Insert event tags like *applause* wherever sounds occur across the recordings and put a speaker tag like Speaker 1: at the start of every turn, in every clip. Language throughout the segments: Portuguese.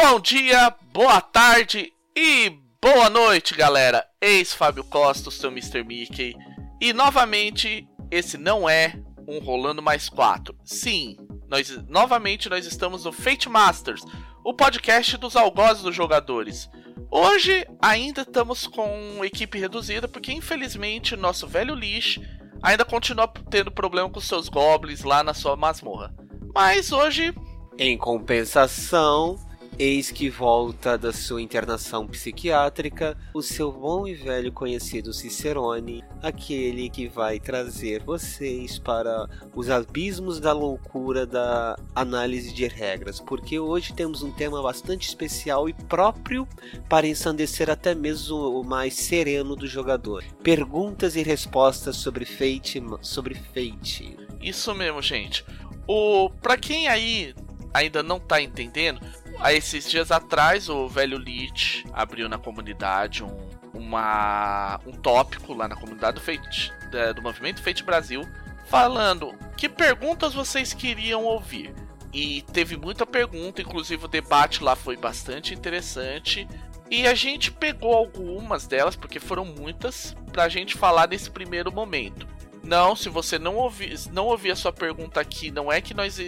Speaker 1: Bom dia, boa tarde e boa noite, galera. Eis Fábio Costa, seu Mr. Mickey. E novamente, esse não é um Rolando Mais 4. Sim, nós novamente nós estamos no Fate Masters, o podcast dos algozes dos jogadores. Hoje ainda estamos com equipe reduzida porque infelizmente nosso velho Lich ainda continua tendo problema com seus goblins lá na sua masmorra. Mas hoje,
Speaker 2: em compensação, Eis que volta da sua internação psiquiátrica o seu bom e velho conhecido Cicerone, aquele que vai trazer vocês para os abismos da loucura da análise de regras, porque hoje temos um tema bastante especial e próprio para ensandecer até mesmo o mais sereno do jogador. Perguntas e respostas sobre Fate, sobre Fate.
Speaker 1: Isso mesmo, gente. O para quem aí ainda não tá entendendo, Há esses dias atrás, o velho Lich abriu na comunidade um, uma, um tópico lá na comunidade do, Fate, do movimento Fate Brasil, falando que perguntas vocês queriam ouvir. E teve muita pergunta, inclusive o debate lá foi bastante interessante. E a gente pegou algumas delas, porque foram muitas, pra gente falar nesse primeiro momento. Não, se você não ouvir, não ouvir a sua pergunta aqui, não é que nós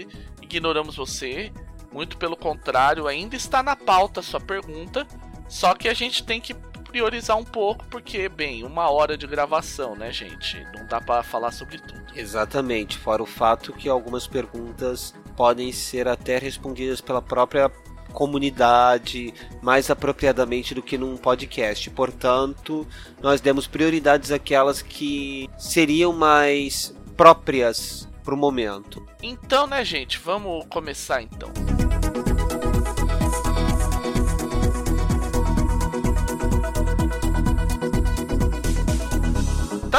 Speaker 1: ignoramos você. Muito pelo contrário, ainda está na pauta a sua pergunta, só que a gente tem que priorizar um pouco, porque, bem, uma hora de gravação, né, gente? Não dá para falar sobre tudo.
Speaker 2: Exatamente, fora o fato que algumas perguntas podem ser até respondidas pela própria comunidade mais apropriadamente do que num podcast. Portanto, nós demos prioridades àquelas que seriam mais próprias para o momento.
Speaker 1: Então, né, gente, vamos começar então.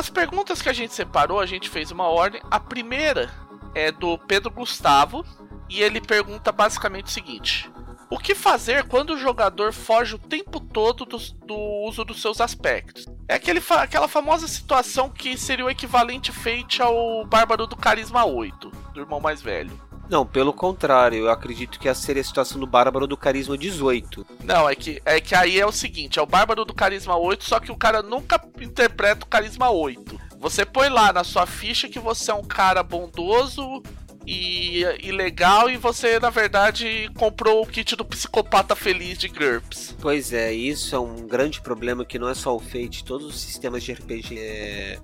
Speaker 1: Das perguntas que a gente separou, a gente fez uma ordem. A primeira é do Pedro Gustavo e ele pergunta basicamente o seguinte: O que fazer quando o jogador foge o tempo todo do, do uso dos seus aspectos? É aquele, aquela famosa situação que seria o equivalente feito ao Bárbaro do Carisma 8, do irmão mais velho.
Speaker 2: Não, pelo contrário, eu acredito que essa seria a situação do Bárbaro do Carisma 18.
Speaker 1: Não, é que, é que aí é o seguinte, é o Bárbaro do Carisma 8, só que o cara nunca interpreta o Carisma 8. Você põe lá na sua ficha que você é um cara bondoso e, e legal e você, na verdade, comprou o kit do psicopata feliz de GURPS.
Speaker 2: Pois é, isso é um grande problema que não é só o Fate, todos os sistemas de RPG é,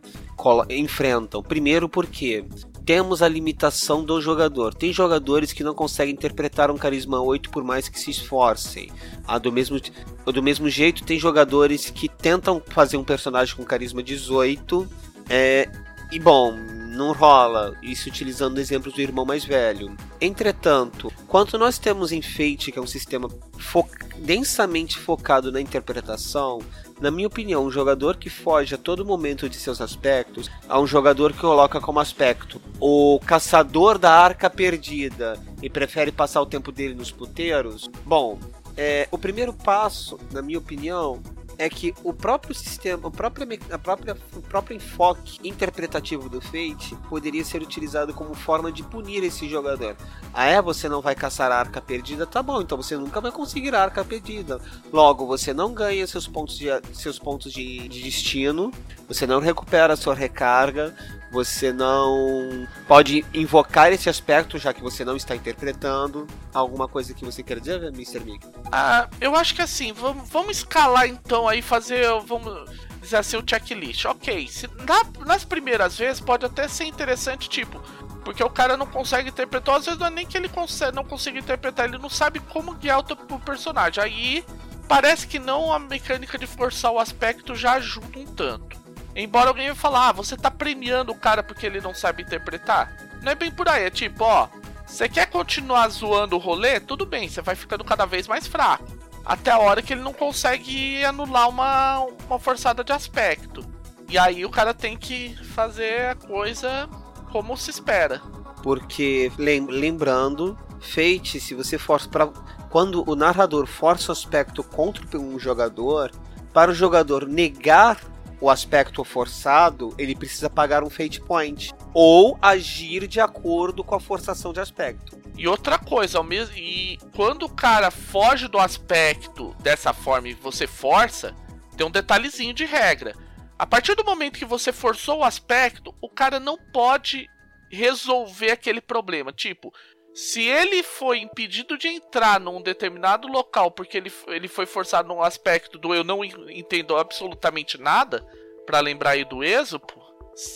Speaker 2: enfrentam. Primeiro porque temos a limitação do jogador. Tem jogadores que não conseguem interpretar um carisma 8 por mais que se esforcem. Ah, do, mesmo, do mesmo jeito, tem jogadores que tentam fazer um personagem com carisma 18. É, e bom, não rola, isso utilizando exemplos do irmão mais velho. Entretanto, quanto nós temos em Fate, que é um sistema fo densamente focado na interpretação, na minha opinião, um jogador que foge a todo momento de seus aspectos a um jogador que coloca como aspecto o caçador da arca perdida e prefere passar o tempo dele nos puteiros. Bom, é, o primeiro passo, na minha opinião, é que o próprio sistema, o próprio, a própria, o próprio enfoque interpretativo do Fate poderia ser utilizado como forma de punir esse jogador. Ah, é? Você não vai caçar a arca perdida? Tá bom, então você nunca vai conseguir a arca perdida. Logo, você não ganha seus pontos de, seus pontos de, de destino, você não recupera a sua recarga, você não pode invocar esse aspecto, já que você não está interpretando. Alguma coisa que você quer dizer, Mr. Mick?
Speaker 1: Ah, eu acho que assim, vamos, vamos escalar então aí, fazer, vamos dizer assim, o checklist. Ok, se, na, nas primeiras vezes pode até ser interessante, tipo, porque o cara não consegue interpretar, às vezes não é nem que ele consegue, não consiga interpretar, ele não sabe como guiar o, o personagem. Aí parece que não a mecânica de forçar o aspecto já ajuda um tanto. Embora alguém falar, ah, você tá premiando o cara porque ele não sabe interpretar. Não é bem por aí, é tipo, ó, você quer continuar zoando o rolê? Tudo bem, você vai ficando cada vez mais fraco. Até a hora que ele não consegue anular uma, uma forçada de aspecto. E aí o cara tem que fazer a coisa como se espera.
Speaker 2: Porque, lembrando, Fate, se você força para quando o narrador força o aspecto contra um jogador, para o jogador negar o aspecto forçado, ele precisa pagar um fate point ou agir de acordo com a forçação de aspecto.
Speaker 1: E outra coisa, mesmo e quando o cara foge do aspecto dessa forma e você força, tem um detalhezinho de regra. A partir do momento que você forçou o aspecto, o cara não pode resolver aquele problema. Tipo, se ele foi impedido de entrar num determinado local porque ele, ele foi forçado num aspecto do eu não entendo absolutamente nada, para lembrar aí do Êxopo,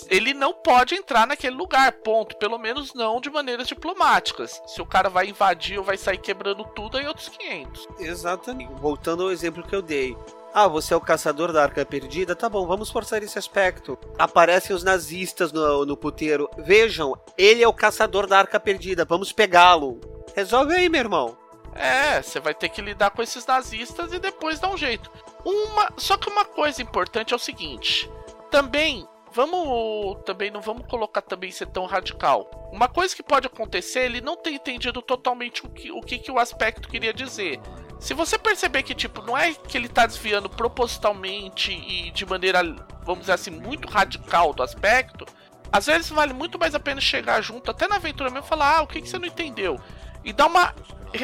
Speaker 1: ele não pode entrar naquele lugar, ponto. Pelo menos não de maneiras diplomáticas. Se o cara vai invadir ou vai sair quebrando tudo, aí outros 500.
Speaker 2: Exatamente. Voltando ao exemplo que eu dei. Ah, você é o caçador da arca perdida? Tá bom, vamos forçar esse aspecto. Aparecem os nazistas no, no puteiro. Vejam, ele é o caçador da arca perdida, vamos pegá-lo. Resolve aí, meu irmão.
Speaker 1: É, você vai ter que lidar com esses nazistas e depois dar um jeito. Uma, só que uma coisa importante é o seguinte: também vamos também não vamos colocar também ser tão radical. Uma coisa que pode acontecer, ele não ter entendido totalmente o que o que, que o aspecto queria dizer. Se você perceber que, tipo, não é que ele tá desviando propositalmente e de maneira, vamos dizer assim, muito radical do aspecto, às vezes vale muito mais a pena chegar junto, até na aventura mesmo, falar, ah, o que, que você não entendeu? E dar uma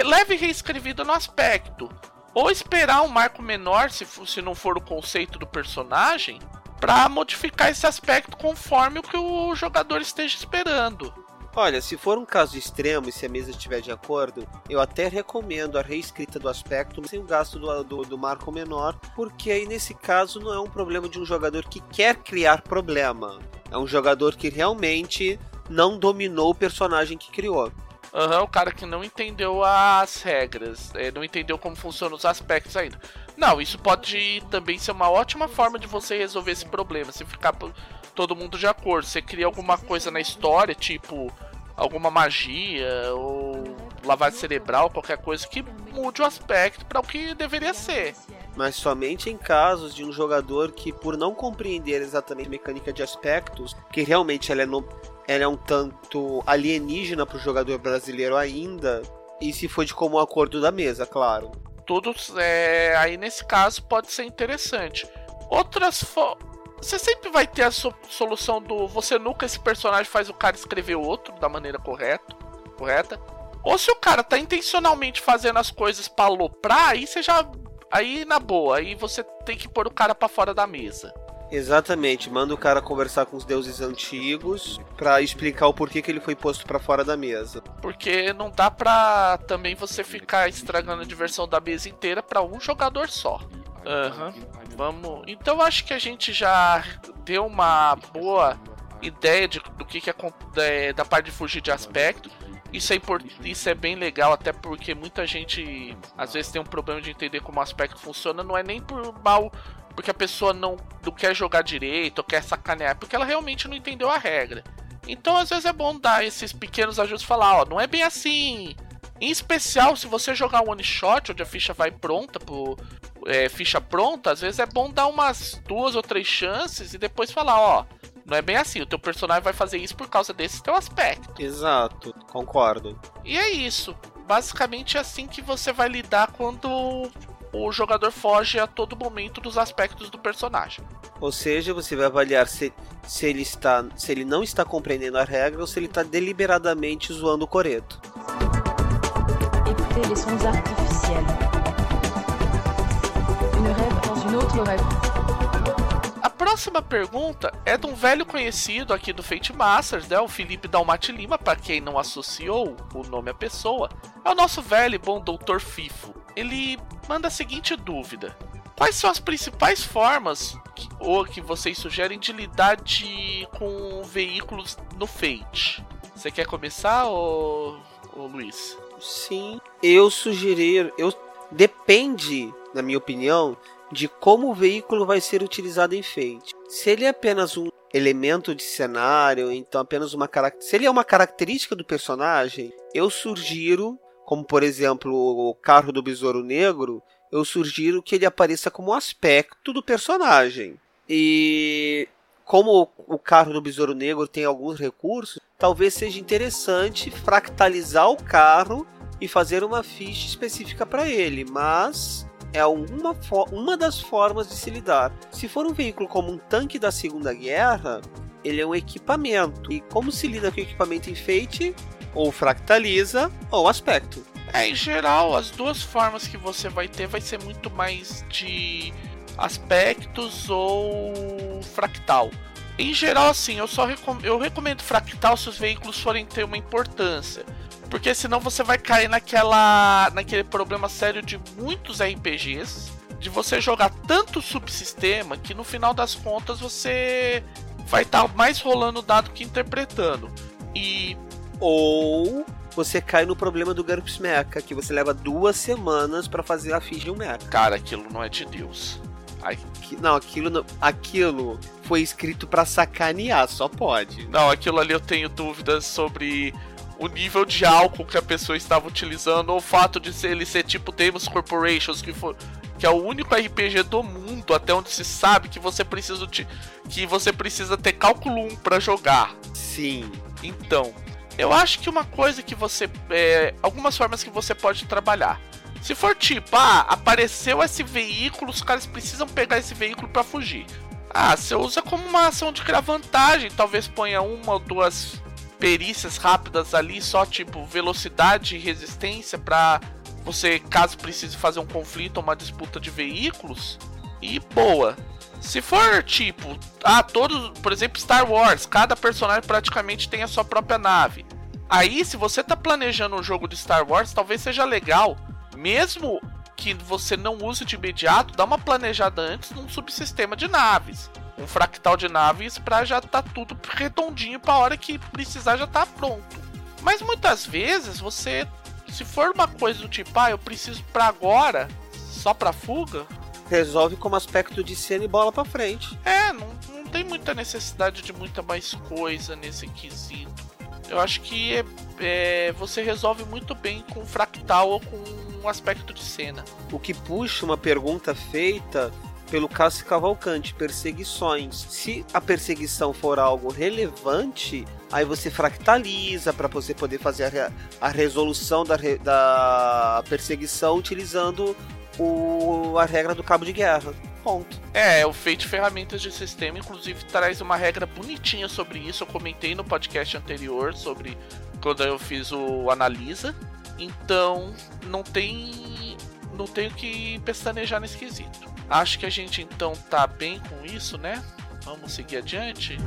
Speaker 1: leve reescrevida no aspecto. Ou esperar um marco menor, se, se não for o conceito do personagem, para modificar esse aspecto conforme o que o jogador esteja esperando.
Speaker 2: Olha, se for um caso extremo e se a mesa estiver de acordo, eu até recomendo a reescrita do aspecto sem o gasto do, do, do, marco menor, porque aí nesse caso não é um problema de um jogador que quer criar problema. É um jogador que realmente não dominou o personagem que criou.
Speaker 1: Aham, uhum, o cara que não entendeu as regras, é, não entendeu como funcionam os aspectos ainda. Não, isso pode também ser uma ótima forma de você resolver esse problema, se ficar todo mundo de acordo. Você cria alguma coisa na história, tipo alguma magia ou lavagem cerebral, qualquer coisa que mude o aspecto para o que deveria ser.
Speaker 2: Mas somente em casos de um jogador que, por não compreender exatamente a mecânica de aspectos, que realmente ela é, no, ela é um tanto alienígena para o jogador brasileiro ainda, e se for de comum acordo da mesa, claro.
Speaker 1: Tudo é, aí nesse caso pode ser interessante. Outras você sempre vai ter a solução do você nunca esse personagem faz o cara escrever outro da maneira correta, correta. Ou se o cara tá intencionalmente fazendo as coisas para aloprar, aí você já aí na boa, aí você tem que pôr o cara para fora da mesa.
Speaker 2: Exatamente, manda o cara conversar com os deuses antigos para explicar o porquê que ele foi posto para fora da mesa.
Speaker 1: Porque não dá pra também você ficar estragando a diversão da mesa inteira para um jogador só. Aham. Uhum. Vamos. Então acho que a gente já deu uma boa ideia de, do que, que é da parte de fugir de aspecto. Isso é, isso é bem legal, até porque muita gente às vezes tem um problema de entender como o aspecto funciona. Não é nem por mal, porque a pessoa não, não quer jogar direito ou quer sacanear, porque ela realmente não entendeu a regra. Então às vezes é bom dar esses pequenos ajustes e falar: ó, não é bem assim. Em especial se você jogar um one shot, onde a ficha vai pronta pro, é, ficha pronta, às vezes é bom dar umas duas ou três chances e depois falar, ó, não é bem assim, o teu personagem vai fazer isso por causa desse teu aspecto.
Speaker 2: Exato, concordo.
Speaker 1: E é isso. Basicamente é assim que você vai lidar quando o jogador foge a todo momento dos aspectos do personagem.
Speaker 2: Ou seja, você vai avaliar se, se ele está se ele não está compreendendo a regra ou se ele está deliberadamente zoando o coreto. Écoutez les sons artificiels.
Speaker 1: A próxima pergunta é de um velho conhecido aqui do Fate Masters, né? O Felipe Dalmati Lima, para quem não associou o nome à pessoa. É o nosso velho e bom Doutor Fifo. Ele manda a seguinte dúvida: Quais são as principais formas que, ou que vocês sugerem de lidar de, com veículos no Fate? Você quer começar, ou, ou Luiz?
Speaker 2: Sim, eu sugerir, eu depende, na minha opinião, de como o veículo vai ser utilizado em Fate. Se ele é apenas um elemento de cenário, então apenas uma característica. Se ele é uma característica do personagem, eu sugiro, como por exemplo o carro do Besouro Negro, eu sugiro que ele apareça como um aspecto do personagem. E como o carro do Besouro Negro tem alguns recursos, talvez seja interessante fractalizar o carro e fazer uma ficha específica para ele, mas é uma, uma das formas de se lidar. Se for um veículo como um tanque da Segunda Guerra, ele é um equipamento. E como se lida com equipamento enfeite? ou fractaliza ou aspecto.
Speaker 1: É, em geral, as duas formas que você vai ter vai ser muito mais de aspectos ou fractal. Em geral, assim, eu só recom eu recomendo fractal se os veículos forem ter uma importância. Porque senão você vai cair naquela naquele problema sério de muitos RPGs, de você jogar tanto subsistema que no final das contas você vai estar tá mais rolando dado que interpretando. E
Speaker 2: ou você cai no problema do GURPS Mecha, que você leva duas semanas para fazer a ficha de um mecha.
Speaker 1: Cara, aquilo não é de Deus.
Speaker 2: Ai. Não, aquilo não, aquilo foi escrito para sacanear, só pode.
Speaker 1: Não, aquilo ali eu tenho dúvidas sobre o nível de álcool que a pessoa estava utilizando, ou o fato de ser, ele ser tipo Demos Corporations, que foi que é o único RPG do mundo até onde se sabe que você precisa de, que você precisa ter cálculo 1 para jogar.
Speaker 2: Sim.
Speaker 1: Então, eu acho que uma coisa que você. É, algumas formas que você pode trabalhar. Se for tipo, ah, apareceu esse veículo, os caras precisam pegar esse veículo para fugir. Ah, você usa como uma ação de criar vantagem. Talvez ponha uma ou duas perícias rápidas ali, só tipo velocidade e resistência para você, caso precise fazer um conflito ou uma disputa de veículos. E boa. Se for tipo, ah, todos, por exemplo, Star Wars, cada personagem praticamente tem a sua própria nave. Aí, se você tá planejando um jogo de Star Wars, talvez seja legal, mesmo que você não use de imediato, dar uma planejada antes num subsistema de naves. Um fractal de naves pra já tá tudo redondinho pra hora que precisar já tá pronto. Mas muitas vezes você, se for uma coisa do tipo, ah, eu preciso pra agora, só pra fuga,
Speaker 2: resolve como aspecto de cena e bola para frente.
Speaker 1: É, não, não tem muita necessidade de muita mais coisa nesse quesito. Eu acho que é, é, você resolve muito bem com fractal ou com um aspecto de cena.
Speaker 2: O que puxa uma pergunta feita pelo Cássio Cavalcante, perseguições. Se a perseguição for algo relevante, aí você fractaliza para você poder fazer a, a resolução da, da perseguição utilizando o, a regra do cabo de guerra. Ponto.
Speaker 1: É, o Fate Ferramentas de Sistema, inclusive, traz uma regra bonitinha sobre isso. Eu comentei no podcast anterior sobre quando eu fiz o Analisa. Então, não tem. Não tenho que pestanejar nesse quesito. Acho que a gente então tá bem com isso, né? Vamos seguir adiante.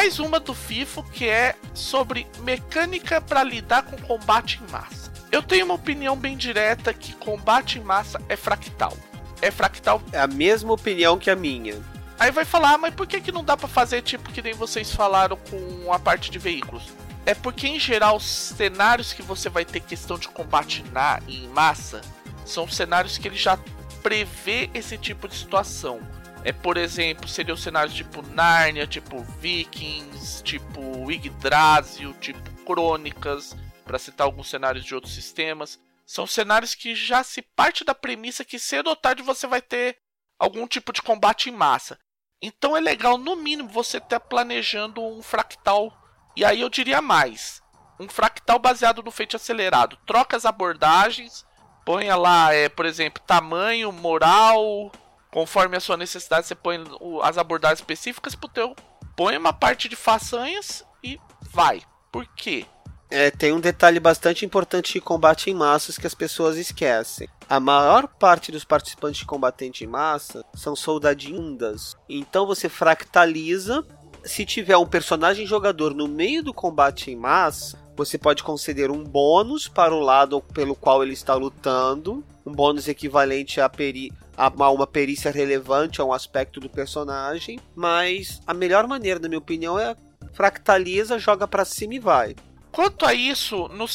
Speaker 1: mais uma do FIFO que é sobre mecânica para lidar com combate em massa. Eu tenho uma opinião bem direta que combate em massa é fractal. É fractal.
Speaker 2: É a mesma opinião que a minha.
Speaker 1: Aí vai falar, ah, mas por que, que não dá para fazer tipo que nem vocês falaram com a parte de veículos? É porque em geral os cenários que você vai ter questão de combate na em massa são cenários que ele já prevê esse tipo de situação. É, por exemplo, seria o cenário tipo Narnia, tipo Vikings, tipo Yggdrasil, tipo Crônicas, para citar alguns cenários de outros sistemas. São cenários que já se parte da premissa que cedo ou tarde você vai ter algum tipo de combate em massa. Então é legal, no mínimo, você estar tá planejando um fractal. E aí eu diria mais: um fractal baseado no feito acelerado. Troca as abordagens, ponha lá, é, por exemplo, tamanho, moral, Conforme a sua necessidade, você põe as abordagens específicas pro teu. Põe uma parte de façanhas e vai. Por quê?
Speaker 2: É, tem um detalhe bastante importante de combate em massas que as pessoas esquecem. A maior parte dos participantes de combate em massa são soldadinhas. Então você fractaliza. Se tiver um personagem jogador no meio do combate em massa, você pode conceder um bônus para o lado pelo qual ele está lutando, um bônus equivalente a, peri a uma perícia relevante a um aspecto do personagem, mas a melhor maneira, na minha opinião, é fractaliza, joga para cima e vai.
Speaker 1: Quanto a isso, no,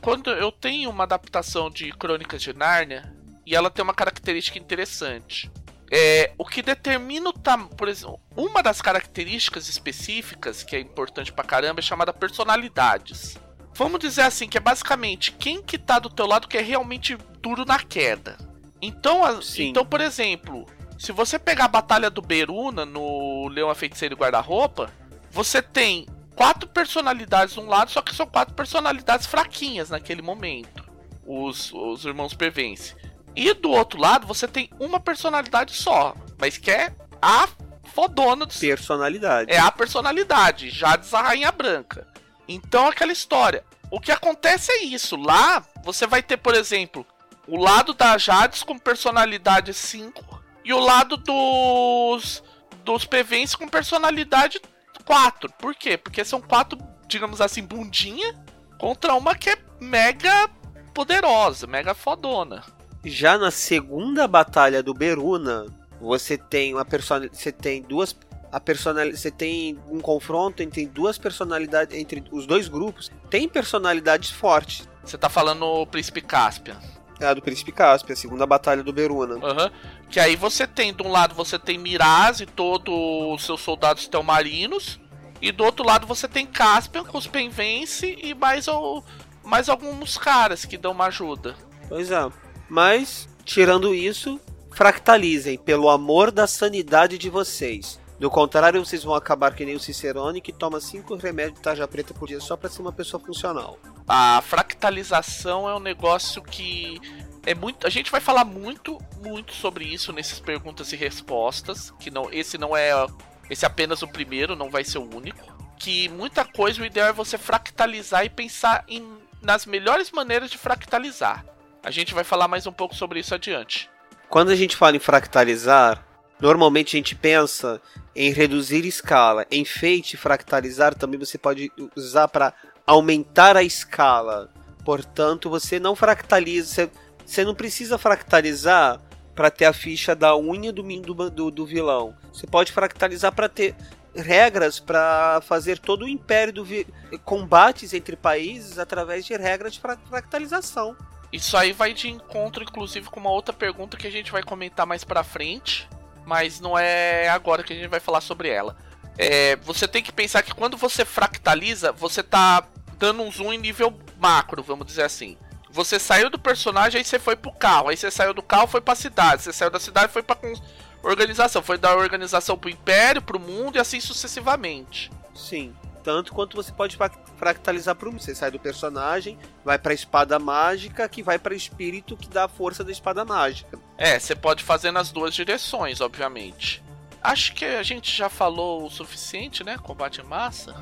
Speaker 1: quando eu tenho uma adaptação de Crônicas de Nárnia, e ela tem uma característica interessante. É, o que determina o tamanho. Por exemplo, uma das características específicas que é importante pra caramba é chamada personalidades. Vamos dizer assim, que é basicamente quem que tá do teu lado que é realmente duro na queda. Então, então, por exemplo, se você pegar a Batalha do Beruna no Leão a Feiticeiro e Guarda-Roupa, você tem quatro personalidades de um lado, só que são quatro personalidades fraquinhas naquele momento. Os, os irmãos Pervence. E do outro lado, você tem uma personalidade só, mas que é a fodona do
Speaker 2: Personalidade.
Speaker 1: É a personalidade, Jades a Rainha Branca. Então, aquela história. O que acontece é isso. Lá, você vai ter, por exemplo, o lado da Jades com personalidade 5 e o lado dos dos PVs com personalidade 4. Por quê? Porque são quatro, digamos assim, bundinha contra uma que é mega poderosa, mega fodona.
Speaker 2: Já na segunda batalha do Beruna, você tem uma personal, você tem duas a personal, você tem um confronto entre duas personalidades, entre os dois grupos, tem personalidades fortes.
Speaker 1: Você tá falando o Príncipe Caspian.
Speaker 2: É do Príncipe Caspian, a segunda batalha do Beruna.
Speaker 1: Uhum. Que aí você tem, de um lado você tem Miraz e todos os seus soldados telmarinos, e do outro lado você tem Caspian com os Penvence e mais, o, mais alguns caras que dão uma ajuda.
Speaker 2: Pois é. Mas, tirando isso, fractalizem pelo amor da sanidade de vocês. Do contrário, vocês vão acabar que nem o Cicerone que toma cinco remédios de tarja preta por dia só para ser uma pessoa funcional.
Speaker 1: A fractalização é um negócio que é muito. A gente vai falar muito, muito sobre isso nesses perguntas e respostas. Que não, esse não é. Esse é apenas o primeiro, não vai ser o único. Que muita coisa, o ideal é você fractalizar e pensar em, nas melhores maneiras de fractalizar. A gente vai falar mais um pouco sobre isso adiante.
Speaker 2: Quando a gente fala em fractalizar, normalmente a gente pensa em reduzir escala. Enfeite fractalizar também você pode usar para aumentar a escala. Portanto, você não fractaliza, você, não precisa fractalizar para ter a ficha da unha do, do, do, do vilão. Você pode fractalizar para ter regras para fazer todo o império do combates entre países através de regras de fractalização.
Speaker 1: Isso aí vai de encontro, inclusive, com uma outra pergunta que a gente vai comentar mais pra frente, mas não é agora que a gente vai falar sobre ela. É, você tem que pensar que quando você fractaliza, você tá dando um zoom em nível macro, vamos dizer assim. Você saiu do personagem, aí você foi pro carro, aí você saiu do carro, foi pra cidade, você saiu da cidade, foi pra organização, foi da organização pro império, pro mundo e assim sucessivamente.
Speaker 2: Sim. Tanto quanto você pode fractalizar para um. Você sai do personagem, vai para a espada mágica, que vai para espírito que dá a força da espada mágica.
Speaker 1: É, você pode fazer nas duas direções, obviamente. Acho que a gente já falou o suficiente, né? Combate em massa.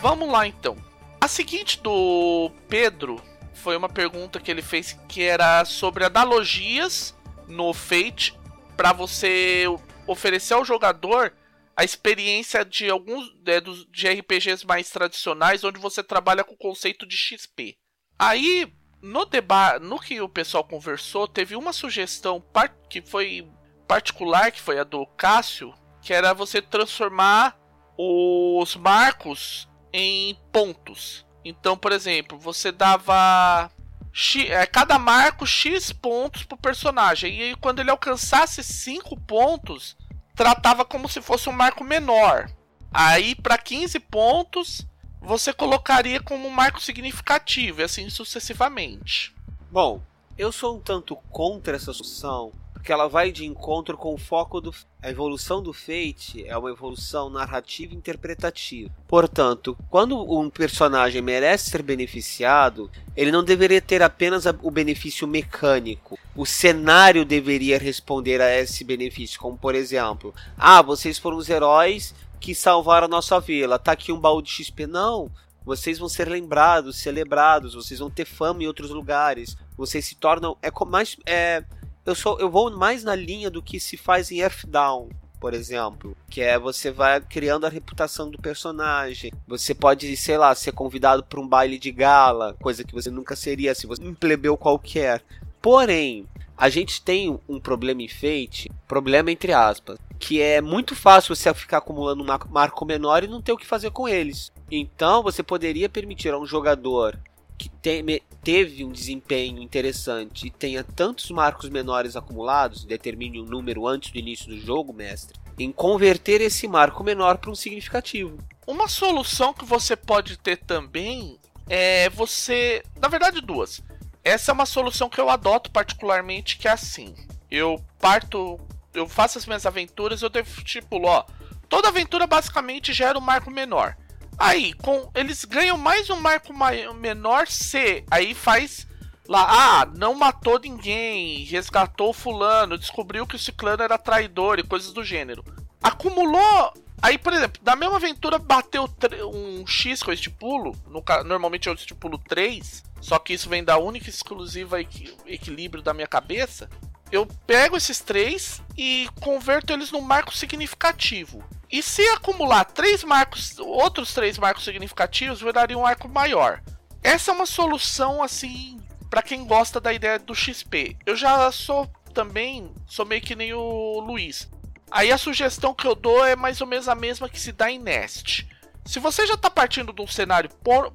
Speaker 1: Vamos lá então. A seguinte do Pedro foi uma pergunta que ele fez que era sobre analogias no Fate para você oferecer ao jogador a experiência de alguns é, dos, de RPGs mais tradicionais onde você trabalha com o conceito de XP. Aí, no debate, no que o pessoal conversou, teve uma sugestão que foi particular, que foi a do Cássio, que era você transformar os marcos em pontos. Então, por exemplo, você dava X, é, cada marco X pontos pro personagem. E aí, quando ele alcançasse 5 pontos, tratava como se fosse um marco menor. Aí, para 15 pontos, você colocaria como um marco significativo, e assim sucessivamente.
Speaker 2: Bom, eu sou um tanto contra essa solução, porque ela vai de encontro com o foco do. A evolução do Fate é uma evolução narrativa e interpretativa. Portanto, quando um personagem merece ser beneficiado, ele não deveria ter apenas o benefício mecânico. O cenário deveria responder a esse benefício, como por exemplo: ah, vocês foram os heróis que salvaram a nossa vila, tá aqui um baú de XP. Não, vocês vão ser lembrados, celebrados, vocês vão ter fama em outros lugares, vocês se tornam. É mais. É, eu, sou, eu vou mais na linha do que se faz em Earthdown, por exemplo, que é você vai criando a reputação do personagem. Você pode, sei lá, ser convidado para um baile de gala, coisa que você nunca seria se você um plebeu qualquer. Porém, a gente tem um problema em Fate, problema entre aspas, que é muito fácil você ficar acumulando um marco menor e não ter o que fazer com eles. Então, você poderia permitir a um jogador que te, teve um desempenho interessante e tenha tantos marcos menores acumulados, determine um número antes do início do jogo, mestre, em converter esse marco menor para um significativo.
Speaker 1: Uma solução que você pode ter também é você. Na verdade, duas. Essa é uma solução que eu adoto particularmente, que é assim. Eu parto. Eu faço as minhas aventuras, eu tipo, ó. toda aventura basicamente gera um marco menor. Aí, com eles ganham mais um marco menor C. Aí faz lá, ah, não matou ninguém, resgatou fulano, descobriu que o ciclano era traidor e coisas do gênero. Acumulou. Aí, por exemplo, da mesma aventura bateu um X com este pulo, no, normalmente eu estipulo 3, só que isso vem da única e exclusiva equi equilíbrio da minha cabeça. Eu pego esses três e converto eles num marco significativo. E se acumular três marcos, outros três marcos significativos, viraria um arco maior. Essa é uma solução assim para quem gosta da ideia do XP. Eu já sou também, sou meio que nem o Luiz. Aí a sugestão que eu dou é mais ou menos a mesma que se dá em Nest. Se você já está partindo de um cenário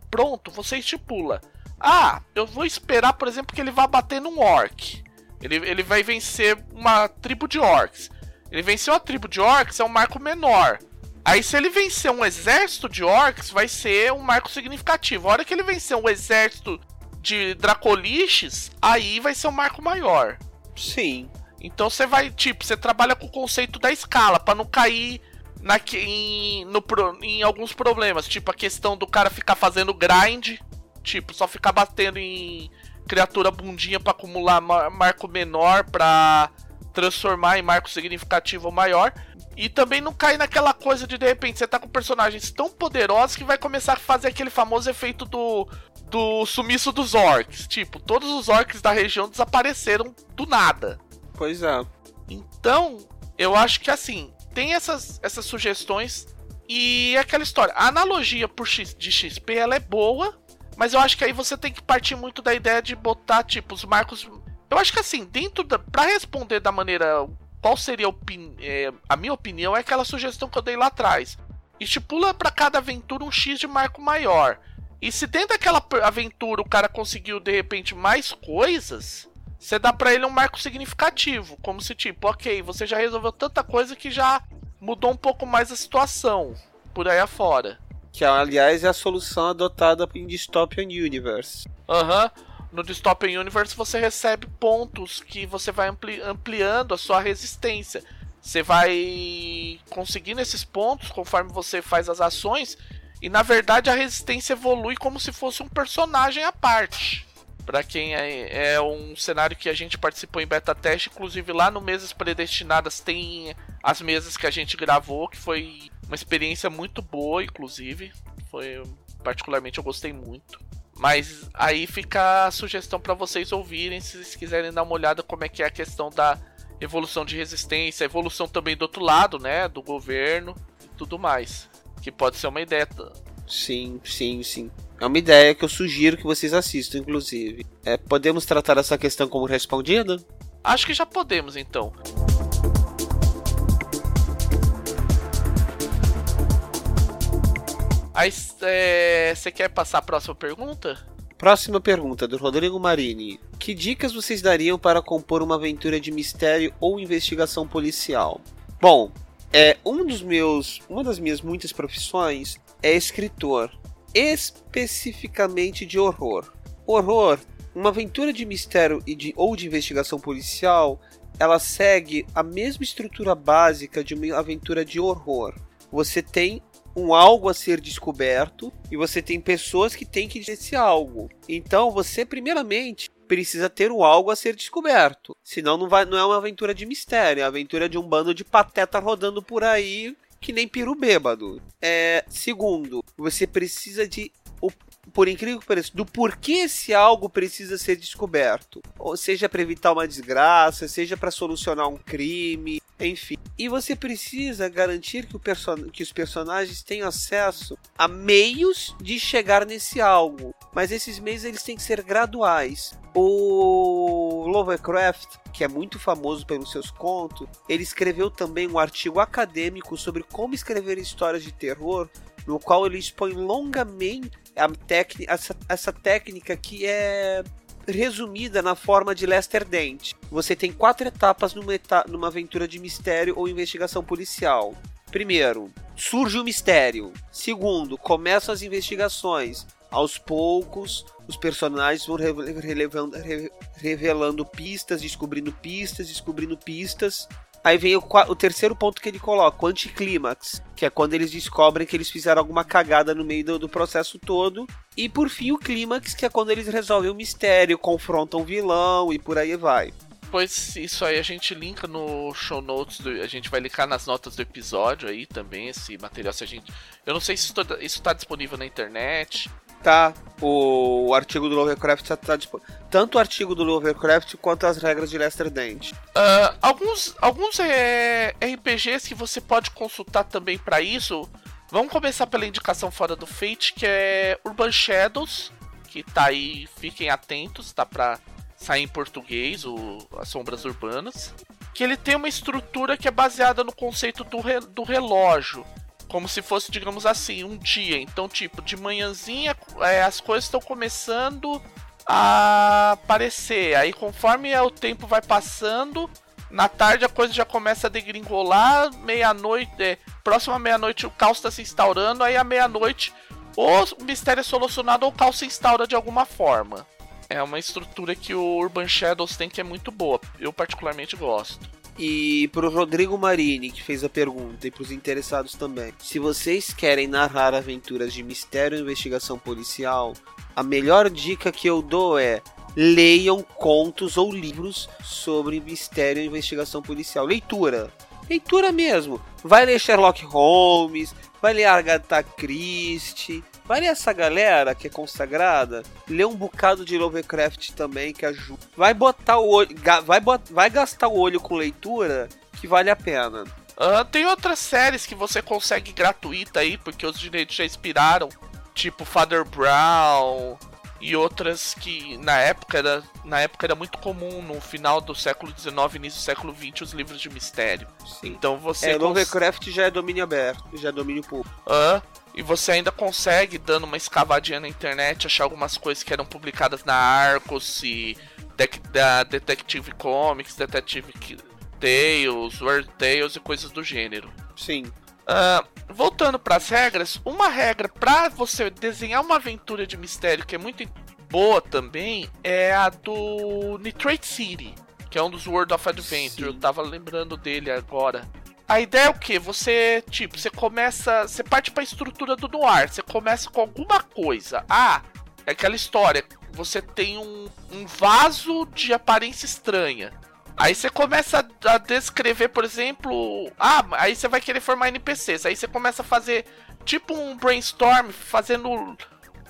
Speaker 1: pronto, você estipula. Ah, eu vou esperar, por exemplo, que ele vá bater num orc. Ele, ele vai vencer uma tribo de orcs. Ele venceu a tribo de orcs, é um marco menor. Aí, se ele vencer um exército de orcs, vai ser um marco significativo. A hora que ele vencer um exército de dracoliches, aí vai ser um marco maior.
Speaker 2: Sim.
Speaker 1: Então você vai, tipo, você trabalha com o conceito da escala, para não cair na, em, no, em alguns problemas. Tipo, a questão do cara ficar fazendo grind, tipo, só ficar batendo em criatura bundinha para acumular marco menor, para transformar em marco significativo maior. E também não cair naquela coisa de de repente você tá com personagens tão poderosos que vai começar a fazer aquele famoso efeito do, do sumiço dos orcs. Tipo, todos os orcs da região desapareceram do nada.
Speaker 2: Pois é.
Speaker 1: Então, eu acho que assim, tem essas, essas sugestões e aquela história. A analogia por X, de XP ela é boa, mas eu acho que aí você tem que partir muito da ideia de botar, tipo, os marcos eu acho que assim, dentro da. Pra responder da maneira. Qual seria é, a minha opinião? É aquela sugestão que eu dei lá atrás. Estipula para cada aventura um X de marco maior. E se dentro daquela aventura o cara conseguiu de repente mais coisas, você dá para ele um marco significativo. Como se tipo, ok, você já resolveu tanta coisa que já mudou um pouco mais a situação por aí afora.
Speaker 2: Que aliás é a solução adotada em Dystopian Universe.
Speaker 1: Aham. Uhum no Dystopian Universe você recebe pontos que você vai ampli ampliando a sua resistência. Você vai conseguindo esses pontos conforme você faz as ações e na verdade a resistência evolui como se fosse um personagem à parte. Para quem é, é, um cenário que a gente participou em beta teste, inclusive lá no Mesas Predestinadas tem as mesas que a gente gravou, que foi uma experiência muito boa, inclusive. Foi particularmente eu gostei muito. Mas aí fica a sugestão para vocês ouvirem se vocês quiserem dar uma olhada como é que é a questão da evolução de resistência, evolução também do outro lado, né, do governo e tudo mais, que pode ser uma ideia.
Speaker 2: Sim, sim, sim. É uma ideia que eu sugiro que vocês assistam, inclusive. É, podemos tratar essa questão como respondida?
Speaker 1: Acho que já podemos, então. Aí é, você quer passar a próxima pergunta?
Speaker 2: Próxima pergunta, do Rodrigo Marini. Que dicas vocês dariam para compor uma aventura de mistério ou investigação policial? Bom, é um dos meus, uma das minhas muitas profissões é escritor, especificamente de horror. Horror, uma aventura de mistério e de, ou de investigação policial, ela segue a mesma estrutura básica de uma aventura de horror. Você tem um algo a ser descoberto e você tem pessoas que têm que esse algo. Então você primeiramente precisa ter o algo a ser descoberto. Senão não, vai, não é uma aventura de mistério, é a aventura de um bando de pateta rodando por aí que nem piru bêbado. É, segundo, você precisa de o, por incrível que pareça, do porquê esse algo precisa ser descoberto. Ou seja, para evitar uma desgraça, seja para solucionar um crime, enfim. E você precisa garantir que, que os personagens tenham acesso a meios de chegar nesse algo. Mas esses meios eles têm que ser graduais. O Lovecraft, que é muito famoso pelos seus contos, ele escreveu também um artigo acadêmico sobre como escrever histórias de terror, no qual ele expõe longamente essa, essa técnica que é resumida na forma de Lester Dent. Você tem quatro etapas numa, etapa, numa aventura de mistério ou investigação policial. Primeiro, surge o mistério. Segundo, começam as investigações. Aos poucos, os personagens vão revelando, revelando pistas, descobrindo pistas, descobrindo pistas. Aí vem o, o, terceiro ponto que ele coloca, o anticlímax, que é quando eles descobrem que eles fizeram alguma cagada no meio do, do, processo todo. E por fim o clímax, que é quando eles resolvem o mistério, confrontam o vilão e por aí vai.
Speaker 1: Pois isso aí a gente linka no show notes, do, a gente vai linkar nas notas do episódio aí também, esse material se a gente. Eu não sei se isso está disponível na internet
Speaker 2: tá o, artigo do Lovecraft tá, disponível. Tanto o artigo do Lovecraft quanto as regras de Lester Dent.
Speaker 1: Uh, alguns alguns é, RPGs que você pode consultar também para isso. Vamos começar pela indicação fora do Fate, que é Urban Shadows, que tá aí, fiquem atentos, tá para sair em português, o As Sombras Urbanas. Que ele tem uma estrutura que é baseada no conceito do, re, do relógio como se fosse, digamos assim, um dia. Então, tipo, de manhãzinha é, as coisas estão começando a aparecer. Aí, conforme é, o tempo vai passando, na tarde a coisa já começa a degringolar. Meia-noite, é, próxima meia-noite o caos está se instaurando. Aí, à meia-noite, ou o mistério é solucionado ou o caos se instaura de alguma forma. É uma estrutura que o Urban Shadows tem que é muito boa. Eu, particularmente, gosto.
Speaker 2: E pro Rodrigo Marini, que fez a pergunta, e pros interessados também. Se vocês querem narrar aventuras de mistério e investigação policial, a melhor dica que eu dou é leiam contos ou livros sobre mistério e investigação policial. Leitura. Leitura mesmo. Vai ler Sherlock Holmes, vai ler Agatha Christie, Vai ler essa galera que é consagrada, lê um bocado de Lovecraft também que ajuda. Vai botar o olho, vai, bot, vai gastar o olho com leitura que vale a pena.
Speaker 1: Uh, tem outras séries que você consegue gratuita aí, porque os direitos já expiraram, tipo Father Brown e outras que na época era, na época era muito comum no final do século XIX, início do século XX, os livros de mistério. Sim. Então você.
Speaker 2: É, Lovecraft já é domínio aberto, já é domínio público.
Speaker 1: Uh, e você ainda consegue, dando uma escavadinha na internet, achar algumas coisas que eram publicadas na Arcos e da Detective Comics, Detective Tales, World Tales e coisas do gênero.
Speaker 2: Sim.
Speaker 1: Uh, voltando para as regras, uma regra para você desenhar uma aventura de mistério que é muito boa também é a do Nitrate City, que é um dos World of Adventure. Sim. Eu tava lembrando dele agora. A ideia é o que? Você, tipo, você começa. Você parte pra estrutura do noir. Você começa com alguma coisa. Ah, é aquela história. Você tem um, um vaso de aparência estranha. Aí você começa a descrever, por exemplo. Ah, aí você vai querer formar NPCs. Aí você começa a fazer tipo um brainstorm, fazendo.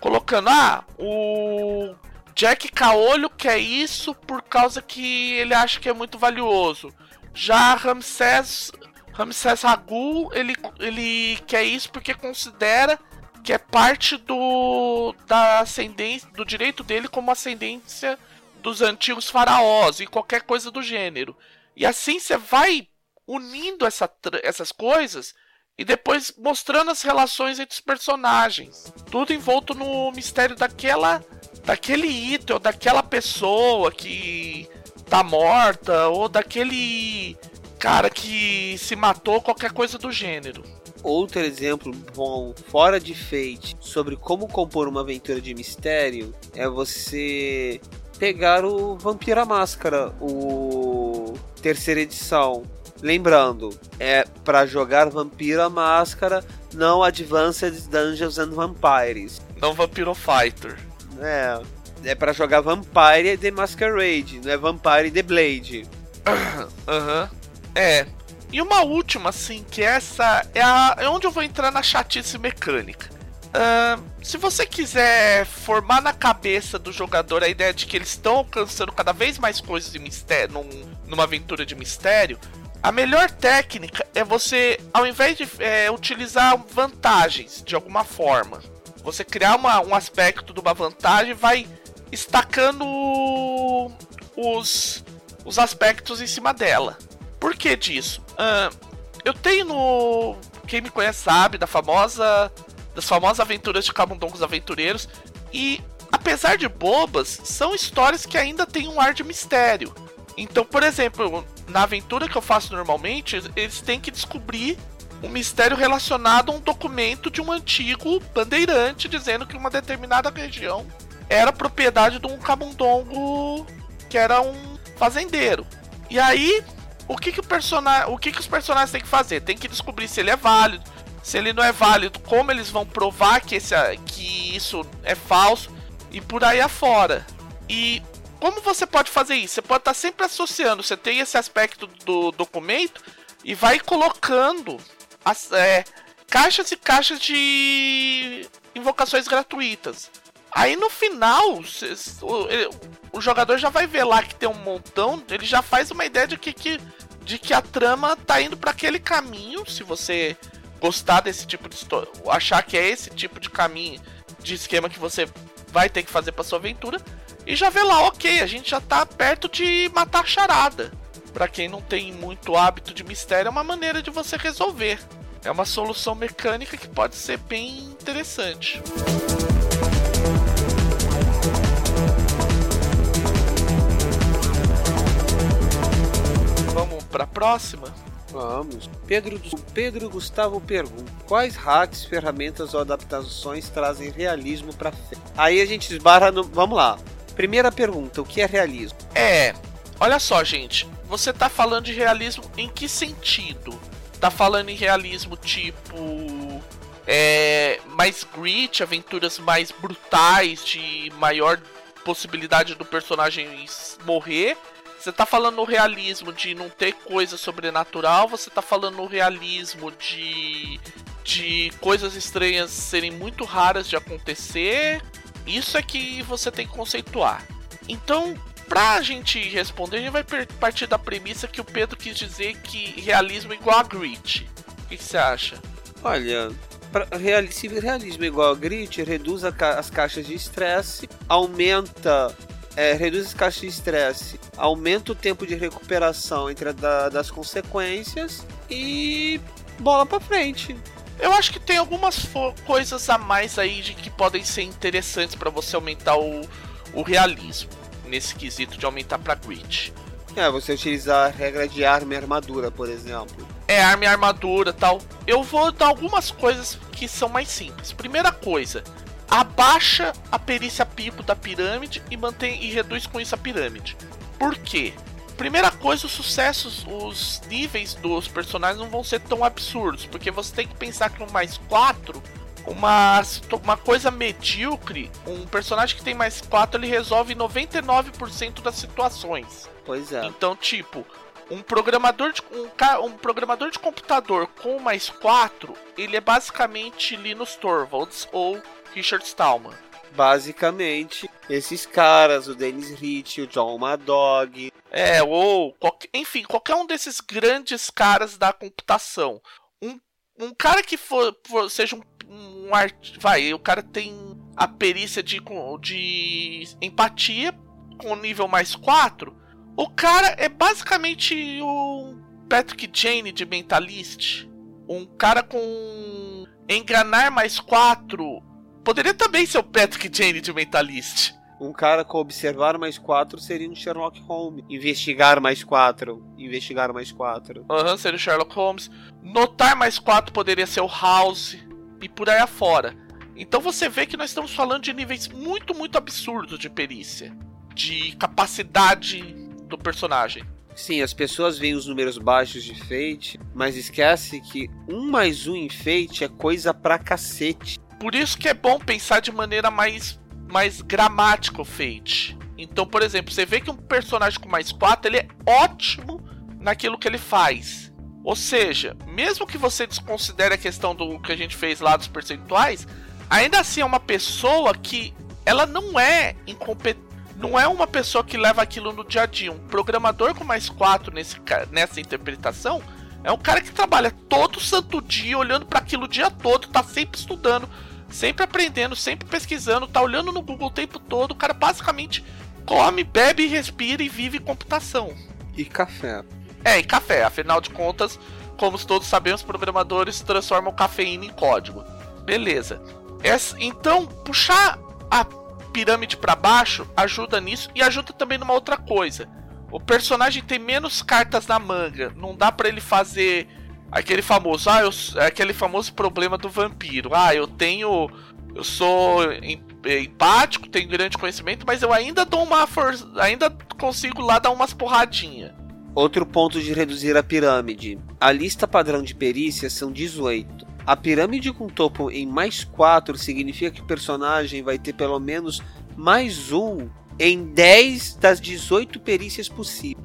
Speaker 1: Colocando, ah, o Jack Caolho quer isso por causa que ele acha que é muito valioso. Já Ramsés Ramsés Ragu, ele, ele quer isso porque considera que é parte do da ascendência do direito dele como ascendência dos antigos faraós e qualquer coisa do gênero. E assim você vai unindo essa, essas coisas e depois mostrando as relações entre os personagens. Tudo envolto no mistério daquela daquele item ou daquela pessoa que tá morta ou daquele cara que se matou, qualquer coisa do gênero.
Speaker 2: Outro exemplo bom, fora de Fate, sobre como compor uma aventura de mistério é você pegar o Vampira Máscara, o terceira edição. Lembrando, é para jogar Vampira Máscara, não Advanced Dungeons and Vampires.
Speaker 1: Não Vampiro Fighter.
Speaker 2: É, é para jogar Vampire The Masquerade, não é Vampire The Blade. *coughs*
Speaker 1: Aham. uhum. É. E uma última, assim, que essa é, a, é onde eu vou entrar na chatice mecânica. Se você quiser formar na cabeça do jogador a ideia de que eles estão alcançando cada vez mais coisas de mistério num, numa aventura de mistério, a melhor técnica é você, ao invés de é, utilizar vantagens de alguma forma, você criar uma, um aspecto de uma vantagem vai estacando os, os aspectos em cima dela. Por que disso? Uh, eu tenho no. Quem me conhece sabe da famosa. Das famosas aventuras de Camundongos Aventureiros. E apesar de bobas, são histórias que ainda têm um ar de mistério. Então, por exemplo, na aventura que eu faço normalmente, eles têm que descobrir um mistério relacionado a um documento de um antigo bandeirante dizendo que uma determinada região era propriedade de um camundongo que era um fazendeiro. E aí o que que o personagem, o que que os personagens têm que fazer? Tem que descobrir se ele é válido, se ele não é válido, como eles vão provar que esse que isso é falso e por aí afora. E como você pode fazer isso? Você pode estar sempre associando, você tem esse aspecto do documento e vai colocando as, é, caixas e caixas de invocações gratuitas. Aí no final, o, jogador já vai ver lá que tem um montão, ele já faz uma ideia de que, que, de que a trama tá indo para aquele caminho. Se você gostar desse tipo de história, achar que é esse tipo de caminho, de esquema que você vai ter que fazer para sua aventura, e já vê lá, ok, a gente já tá perto de matar a charada. Para quem não tem muito hábito de mistério, é uma maneira de você resolver. É uma solução mecânica que pode ser bem interessante. Vamos para a próxima?
Speaker 2: Vamos. Pedro, Pedro Gustavo pergunta: Quais hacks, ferramentas ou adaptações trazem realismo para Aí a gente esbarra no. Vamos lá. Primeira pergunta: O que é realismo?
Speaker 1: É. Olha só, gente. Você tá falando de realismo em que sentido? tá falando em realismo tipo. É, mais grit, aventuras mais brutais, de maior possibilidade do personagem morrer. Você tá falando no realismo de não ter coisa sobrenatural, você tá falando no realismo de de coisas estranhas serem muito raras de acontecer. Isso é que você tem que conceituar. Então, Pra gente responder, a gente vai partir da premissa que o Pedro quis dizer que realismo é igual a grit. O que, você acha?
Speaker 2: Olha, se realismo é igual a grit, reduz a, as caixas de estresse, aumenta é, reduz as caixas de estresse, aumenta o tempo de recuperação entre da, das consequências e bola para frente.
Speaker 1: Eu acho que tem algumas coisas a mais aí de que podem ser interessantes para você aumentar o, o realismo nesse quesito de aumentar pra grit.
Speaker 2: É, você utilizar a regra de arma e armadura, por exemplo.
Speaker 1: É, arma e armadura tal. Eu vou dar algumas coisas que são mais simples. Primeira coisa, abaixa a perícia pipo da pirâmide e mantém e reduz com isso a pirâmide. Por quê? Primeira coisa, os sucessos, os níveis dos personagens não vão ser tão absurdos, porque você tem que pensar que um mais 4 uma, uma coisa medíocre, um personagem que tem mais 4 ele resolve 99% das situações.
Speaker 2: Pois é.
Speaker 1: Então, tipo, um programador de, um, um programador de computador com mais 4, ele é basicamente Linus Torvalds ou Richard Stallman.
Speaker 2: Basicamente, esses caras, o Dennis Rich, o John Madog.
Speaker 1: É, ou qualquer, enfim, qualquer um desses grandes caras da computação. Um, um cara que for, for seja um um art... vai, o cara tem a perícia de, de empatia com nível mais 4. O cara é basicamente o Patrick Jane de Mentalist. Um cara com enganar mais 4. Poderia também ser o Patrick Jane de Mentalist.
Speaker 2: Um cara com observar mais 4 seria um Sherlock Holmes. Investigar mais 4. Investigar mais 4.
Speaker 1: Aham, uhum, seria o Sherlock Holmes. Notar mais 4 poderia ser o House e por aí afora. Então você vê que nós estamos falando de níveis muito, muito absurdos de perícia, de capacidade do personagem.
Speaker 2: Sim, as pessoas veem os números baixos de Fate, mas esquece que um mais um em Fate é coisa pra cacete.
Speaker 1: Por isso que é bom pensar de maneira mais, mais gramática o Fate. Então, por exemplo, você vê que um personagem com mais 4 ele é ótimo naquilo que ele faz. Ou seja, mesmo que você desconsidere a questão do que a gente fez lá dos percentuais, ainda assim é uma pessoa que ela não é incompetente. Não é uma pessoa que leva aquilo no dia a dia. Um programador com mais 4 nesse, nessa interpretação é um cara que trabalha todo santo dia, olhando para aquilo o dia todo, tá sempre estudando, sempre aprendendo, sempre pesquisando, tá olhando no Google o tempo todo. O cara basicamente come, bebe, respira e vive computação.
Speaker 2: E café.
Speaker 1: É, e café. Afinal de contas, como todos sabemos, programadores transformam cafeína em código. Beleza. Essa, então, puxar a pirâmide para baixo ajuda nisso e ajuda também numa outra coisa. O personagem tem menos cartas na manga. Não dá para ele fazer aquele famoso, ah, eu, aquele famoso problema do vampiro. Ah, eu tenho, eu sou empático, tenho grande conhecimento, mas eu ainda dou uma força, ainda consigo lá dar umas porradinhas.
Speaker 2: Outro ponto de reduzir a pirâmide. A lista padrão de perícias são 18. A pirâmide com topo em mais 4 significa que o personagem vai ter pelo menos mais um em 10 das 18 perícias possíveis.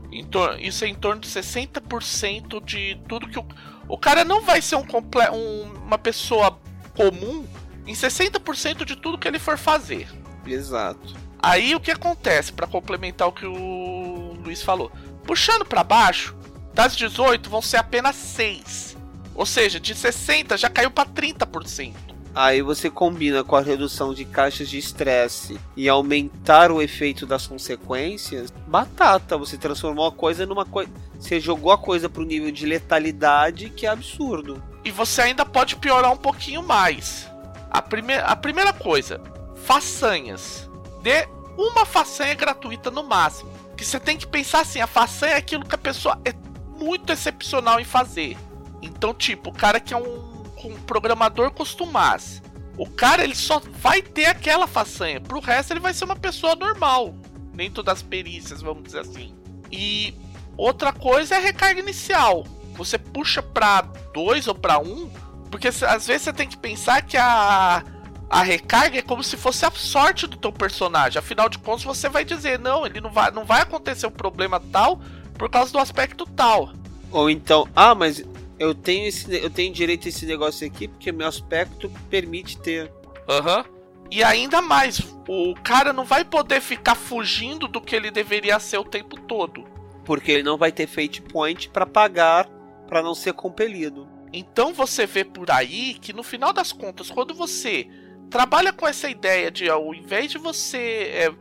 Speaker 1: Isso é em torno de 60% de tudo que o. O cara não vai ser um, um uma pessoa comum em 60% de tudo que ele for fazer.
Speaker 2: Exato.
Speaker 1: Aí o que acontece, para complementar o que o Luiz falou? Puxando para baixo, das 18 vão ser apenas 6. Ou seja, de 60 já caiu para 30%.
Speaker 2: Aí você combina com a redução de caixas de estresse e aumentar o efeito das consequências. Batata, você transformou a coisa numa coisa. Você jogou a coisa pro nível de letalidade que é absurdo.
Speaker 1: E você ainda pode piorar um pouquinho mais. A, prime a primeira coisa, façanhas. Dê uma façanha gratuita no máximo. Que você tem que pensar assim, a façanha é aquilo que a pessoa é muito excepcional em fazer. Então, tipo, o cara que é um um programador costumaz. O cara ele só vai ter aquela façanha. Pro resto ele vai ser uma pessoa normal. Dentro das perícias, vamos dizer assim. E outra coisa é a recarga inicial. Você puxa para dois ou para um, porque às vezes você tem que pensar que a a recarga é como se fosse a sorte do teu personagem. Afinal de contas, você vai dizer não, ele não vai, não vai acontecer um problema tal por causa do aspecto tal.
Speaker 2: Ou então, ah, mas eu tenho esse eu tenho direito a esse negócio aqui porque meu aspecto permite ter.
Speaker 1: Aham. Uhum. E ainda mais, o cara não vai poder ficar fugindo do que ele deveria ser o tempo todo.
Speaker 2: Porque ele não vai ter fate point para pagar para não ser compelido.
Speaker 1: Então você vê por aí que no final das contas, quando você trabalha com essa ideia de ao invés de você. É,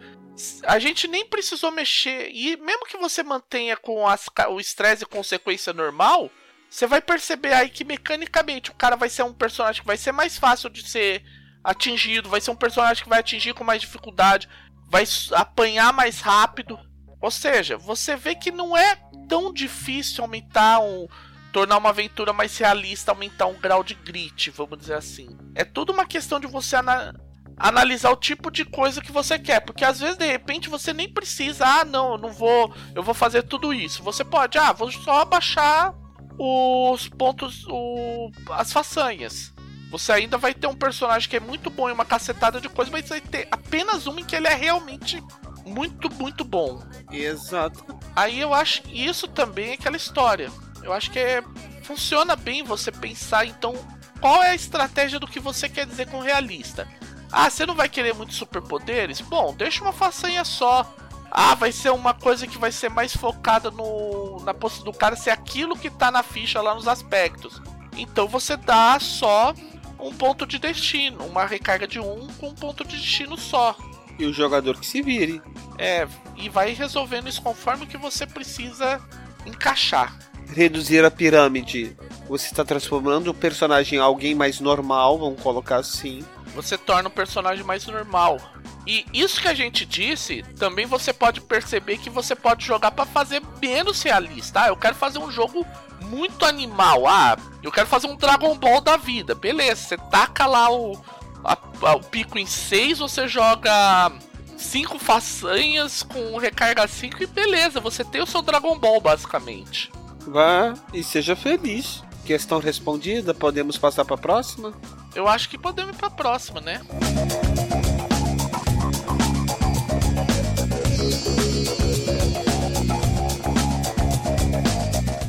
Speaker 1: a gente nem precisou mexer. E mesmo que você mantenha com as, o estresse e consequência normal, você vai perceber aí que mecanicamente o cara vai ser um personagem que vai ser mais fácil de ser atingido, vai ser um personagem que vai atingir com mais dificuldade, vai apanhar mais rápido. Ou seja, você vê que não é tão difícil aumentar um. tornar uma aventura mais realista, aumentar um grau de grit, vamos dizer assim. É tudo uma questão de você ana analisar o tipo de coisa que você quer, porque às vezes de repente você nem precisa, ah, não, eu não vou, eu vou fazer tudo isso. Você pode, ah, vou só abaixar os pontos, o, as façanhas. Você ainda vai ter um personagem que é muito bom em uma cacetada de coisas, mas vai ter apenas um em que ele é realmente muito, muito bom.
Speaker 2: Exato.
Speaker 1: Aí eu acho que isso também é aquela história. Eu acho que é, funciona bem você pensar, então, qual é a estratégia do que você quer dizer com realista. Ah, você não vai querer muitos superpoderes? Bom, deixa uma façanha só. Ah, vai ser uma coisa que vai ser mais focada no na posse do cara ser aquilo que tá na ficha lá nos aspectos. Então você dá só um ponto de destino, uma recarga de um com um ponto de destino só.
Speaker 2: E o jogador que se vire.
Speaker 1: É, e vai resolvendo isso conforme que você precisa encaixar.
Speaker 2: Reduzir a pirâmide. Você está transformando o personagem em alguém mais normal, vamos colocar assim.
Speaker 1: Você torna o personagem mais normal. E isso que a gente disse, também você pode perceber que você pode jogar para fazer menos realista. Ah, eu quero fazer um jogo muito animal. Ah, eu quero fazer um Dragon Ball da vida. Beleza, você taca lá o, a, a, o pico em 6, você joga cinco façanhas com recarga 5 e beleza, você tem o seu Dragon Ball basicamente.
Speaker 2: Vá e seja feliz. Questão respondida, podemos passar para a próxima?
Speaker 1: Eu acho que podemos ir para a próxima, né?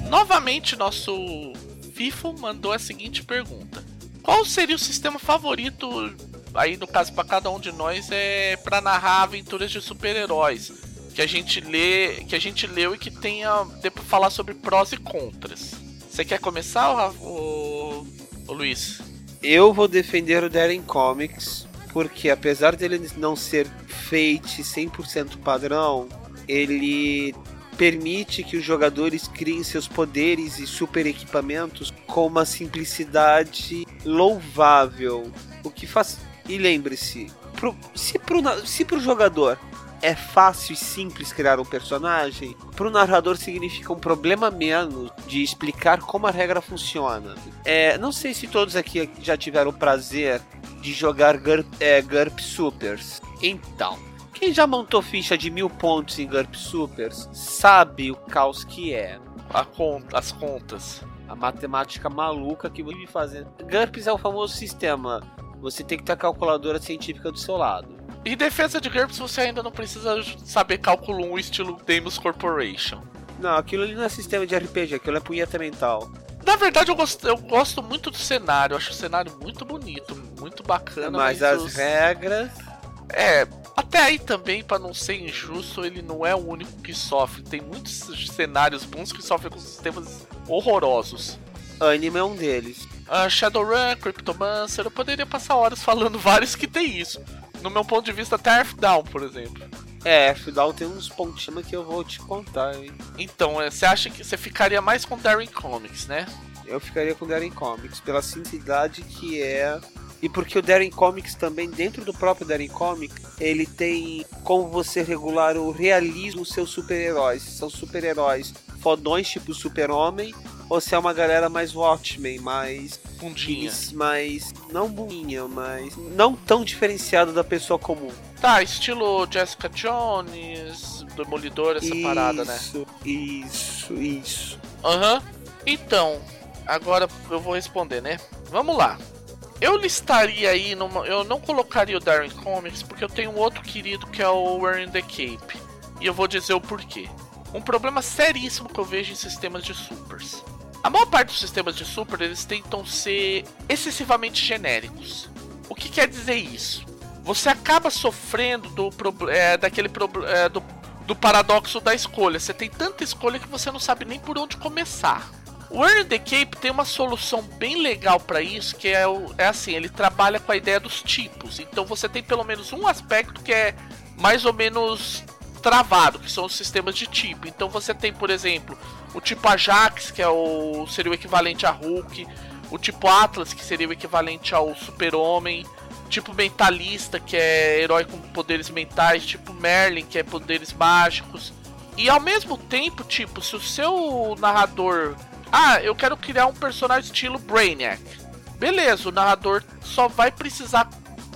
Speaker 1: Novamente, nosso FIFO mandou a seguinte pergunta: Qual seria o sistema favorito, aí no caso para cada um de nós, é para narrar aventuras de super-heróis? Que a gente lê, que a gente leu e que tenha para falar sobre prós e contras. Você quer começar, o, o Luiz?
Speaker 2: Eu vou defender o Darren Comics, porque apesar dele não ser Fate 100% padrão, ele permite que os jogadores criem seus poderes e super equipamentos com uma simplicidade louvável. O que faz. E lembre-se, se pro, se pro jogador é fácil e simples criar um personagem, para o narrador significa um problema menos de explicar como a regra funciona. É, não sei se todos aqui já tiveram o prazer de jogar GURP, é, GURP Supers. Então, Quem já montou ficha de mil pontos em GURP Supers sabe o caos que é.
Speaker 1: Conta, as contas.
Speaker 2: A matemática maluca que vive fazendo. GURPS é o famoso sistema. Você tem que ter a calculadora científica do seu lado.
Speaker 1: Em defesa de GURPS, você ainda não precisa saber cálculo 1 estilo Deimos Corporation.
Speaker 2: Não, aquilo ali não é sistema de RPG, aquilo é punheta mental.
Speaker 1: Na verdade, eu gosto, eu gosto muito do cenário. Eu acho o cenário muito bonito, muito bacana.
Speaker 2: Mas, mas as os... regras.
Speaker 1: É, até aí também, para não ser injusto, ele não é o único que sofre. Tem muitos cenários bons que sofrem com sistemas horrorosos.
Speaker 2: Anime é um deles.
Speaker 1: Uh, Shadowrun, Cryptomancer, eu poderia passar horas falando *laughs* vários que tem isso. No meu ponto de vista, até Earthdown, por exemplo.
Speaker 2: É, Earthdown tem uns pontinhos que eu vou te contar, hein?
Speaker 1: Então, é, você acha que você ficaria mais com Darren Comics, né?
Speaker 2: Eu ficaria com Darren Comics, pela simplicidade que é e porque o Darren Comics também, dentro do próprio Darren Comics, ele tem como você regular o realismo dos seus super-heróis. São super-heróis fodões tipo Super-Homem, ou se é uma galera mais Watchmen, mais.
Speaker 1: Bundinha.
Speaker 2: Mais. Não bundinha, mas. Não tão diferenciado da pessoa comum.
Speaker 1: Tá, estilo Jessica Jones, Demolidor, essa
Speaker 2: isso,
Speaker 1: parada, né?
Speaker 2: Isso, isso.
Speaker 1: Aham. Uhum. Então, agora eu vou responder, né? Vamos lá. Eu listaria aí, numa, eu não colocaria o Darren Comics porque eu tenho um outro querido que é o Wearing the Cape. E eu vou dizer o porquê. Um problema seríssimo que eu vejo em sistemas de supers. A maior parte dos sistemas de super eles tentam ser excessivamente genéricos. O que quer dizer isso? Você acaba sofrendo do é, daquele é, do, do paradoxo da escolha. Você tem tanta escolha que você não sabe nem por onde começar. O Earn the Cape tem uma solução bem legal para isso, que é, o, é assim, ele trabalha com a ideia dos tipos. Então você tem pelo menos um aspecto que é mais ou menos travado, que são os sistemas de tipo. Então você tem, por exemplo, o tipo Ajax, que é o seria o equivalente a Hulk, o tipo Atlas, que seria o equivalente ao Super-Homem, tipo Mentalista, que é herói com poderes mentais, tipo Merlin, que é poderes mágicos. E ao mesmo tempo, tipo, se o seu narrador ah, eu quero criar um personagem estilo Brainiac. Beleza, o narrador só vai precisar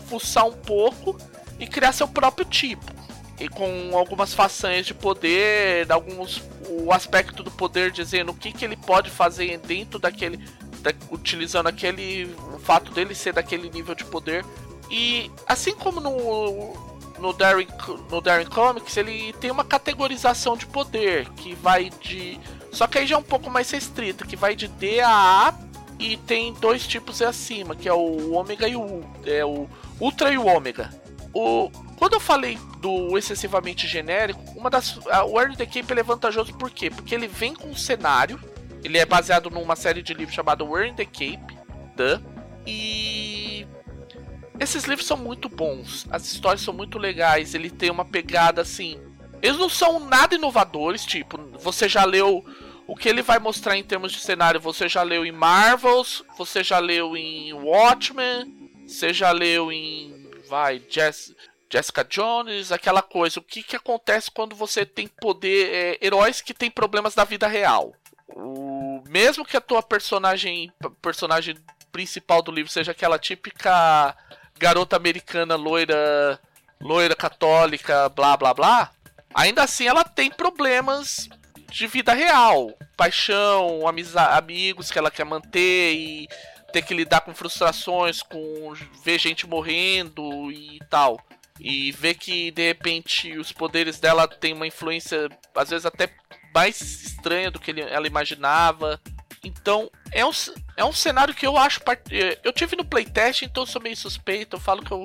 Speaker 1: fuçar um pouco e criar seu próprio tipo. E com algumas façanhas de poder, alguns o aspecto do poder dizendo o que, que ele pode fazer dentro daquele. Da, utilizando aquele. o fato dele ser daquele nível de poder. E assim como no, no Darren, no Darren Comics, ele tem uma categorização de poder que vai de só que aí já é um pouco mais restrito, que vai de D a A e tem dois tipos acima, que é o ômega e o é o ultra e o ômega. O quando eu falei do excessivamente genérico, uma das o Early the Cape é vantajoso por quê? Porque ele vem com um cenário, ele é baseado numa série de livros chamado in the Cape, the, e esses livros são muito bons, as histórias são muito legais, ele tem uma pegada assim, eles não são nada inovadores, tipo, você já leu o que ele vai mostrar em termos de cenário, você já leu em Marvels, você já leu em Watchmen, você já leu em vai Jess, Jessica Jones, aquela coisa. O que, que acontece quando você tem poder, é, heróis que têm problemas da vida real? O, mesmo que a tua personagem, personagem principal do livro seja aquela típica garota americana loira, loira católica, blá blá blá, ainda assim ela tem problemas de vida real. Paixão, amigos que ela quer manter e ter que lidar com frustrações, com ver gente morrendo e tal. E ver que de repente os poderes dela têm uma influência, às vezes até mais estranha do que ela imaginava. Então, é um, é um cenário que eu acho. Eh, eu tive no playtest, então sou meio suspeito. Eu falo que eu,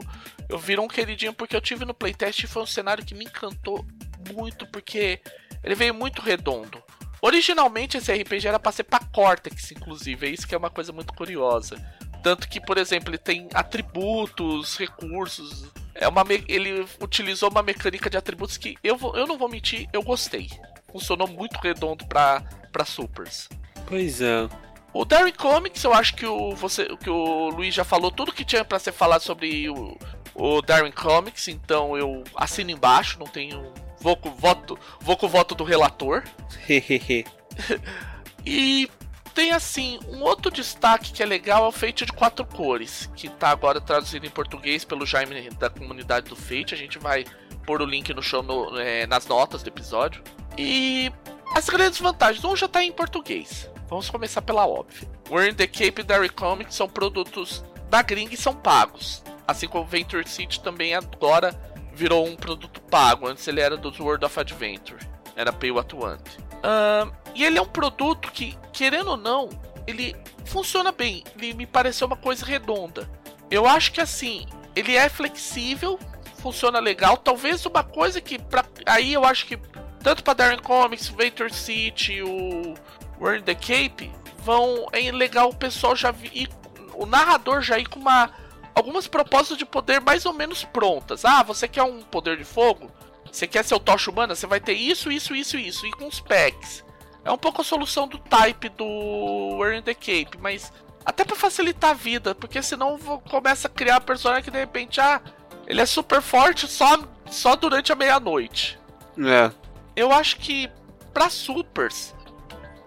Speaker 1: eu viro um queridinho porque eu tive no playtest e foi um cenário que me encantou muito, porque ele veio muito redondo. Originalmente esse RPG era para ser para Cortex, inclusive, é isso que é uma coisa muito curiosa. Tanto que, por exemplo, ele tem atributos, recursos. É uma ele utilizou uma mecânica de atributos que eu, vou, eu não vou mentir, eu gostei. Funcionou muito redondo para supers.
Speaker 2: Pois é.
Speaker 1: O Darry Comics, eu acho que o, você, que o Luiz já falou tudo que tinha para ser falado sobre o, o Darwin Comics, então eu assino embaixo, não tenho Vou com voto, vou com o voto do relator. *laughs* e tem assim, um outro destaque que é legal é o Fate de quatro cores, que tá agora traduzido em português pelo Jaime da comunidade do Fate. A gente vai pôr o link no show no, é, nas notas do episódio. E as grandes vantagens, um já tá em português. Vamos começar pela óbvia. We're in the Cape e Dairy Comics são produtos da gringa e são pagos. Assim como Venture City também agora virou um produto pago. Antes ele era dos World of Adventure. Era Pay What Want. Uh, e ele é um produto que, querendo ou não, ele funciona bem. Ele me pareceu uma coisa redonda. Eu acho que assim, ele é flexível, funciona legal. Talvez uma coisa que pra, aí eu acho que tanto para Darren Comics, Venture City, o We're in the Cape, vão é legal o pessoal já ir, o narrador já ir com uma algumas propostas de poder mais ou menos prontas. Ah, você quer um poder de fogo? Você quer ser o tocha humana? Você vai ter isso, isso, isso, isso e com os packs. É um pouco a solução do type do We're in the Cape, mas até para facilitar a vida, porque senão começa a criar personagem que de repente ah, ele é super forte só só durante a meia-noite.
Speaker 2: É.
Speaker 1: Eu acho que para supers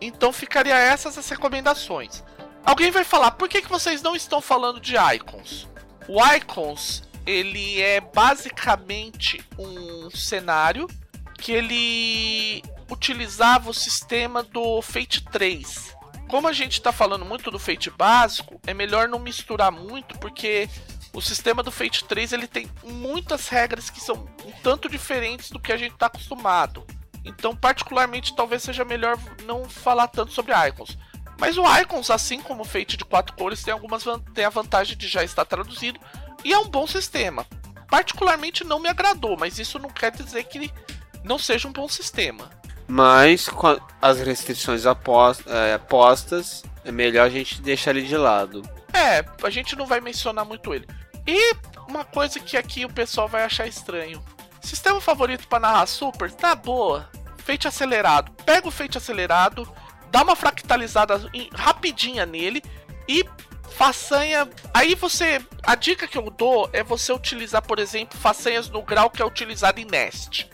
Speaker 1: então ficaria essas as recomendações. Alguém vai falar, por que, que vocês não estão falando de icons? O icons, ele é basicamente um cenário que ele utilizava o sistema do Fate 3. Como a gente está falando muito do Fate básico, é melhor não misturar muito, porque o sistema do Fate 3 ele tem muitas regras que são um tanto diferentes do que a gente está acostumado. Então, particularmente, talvez seja melhor não falar tanto sobre Icons. Mas o Icons, assim como o Fate de quatro cores, tem algumas tem a vantagem de já estar traduzido e é um bom sistema. Particularmente não me agradou, mas isso não quer dizer que não seja um bom sistema.
Speaker 2: Mas com as restrições é, postas, é melhor a gente deixar ele de lado.
Speaker 1: É, a gente não vai mencionar muito ele. E uma coisa que aqui o pessoal vai achar estranho. Sistema favorito para narrar super? Tá boa. Feite acelerado. Pega o feite acelerado, dá uma fractalizada rapidinha nele e façanha. Aí você. A dica que eu dou é você utilizar, por exemplo, façanhas no grau que é utilizado em Nest.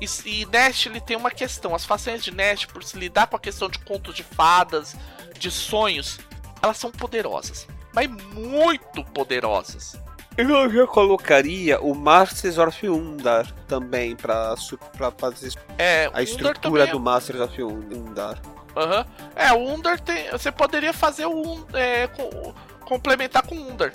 Speaker 1: E, e Nest ele tem uma questão. As façanhas de Nest, por se lidar com a questão de contos de fadas, de sonhos, elas são poderosas. Mas muito poderosas.
Speaker 2: Eu já colocaria o Masters of Undar também pra, pra fazer
Speaker 1: é,
Speaker 2: a estrutura é... do Masters of Undar.
Speaker 1: Uhum. É, o Undar tem. Você poderia fazer o. É, complementar com o Undar.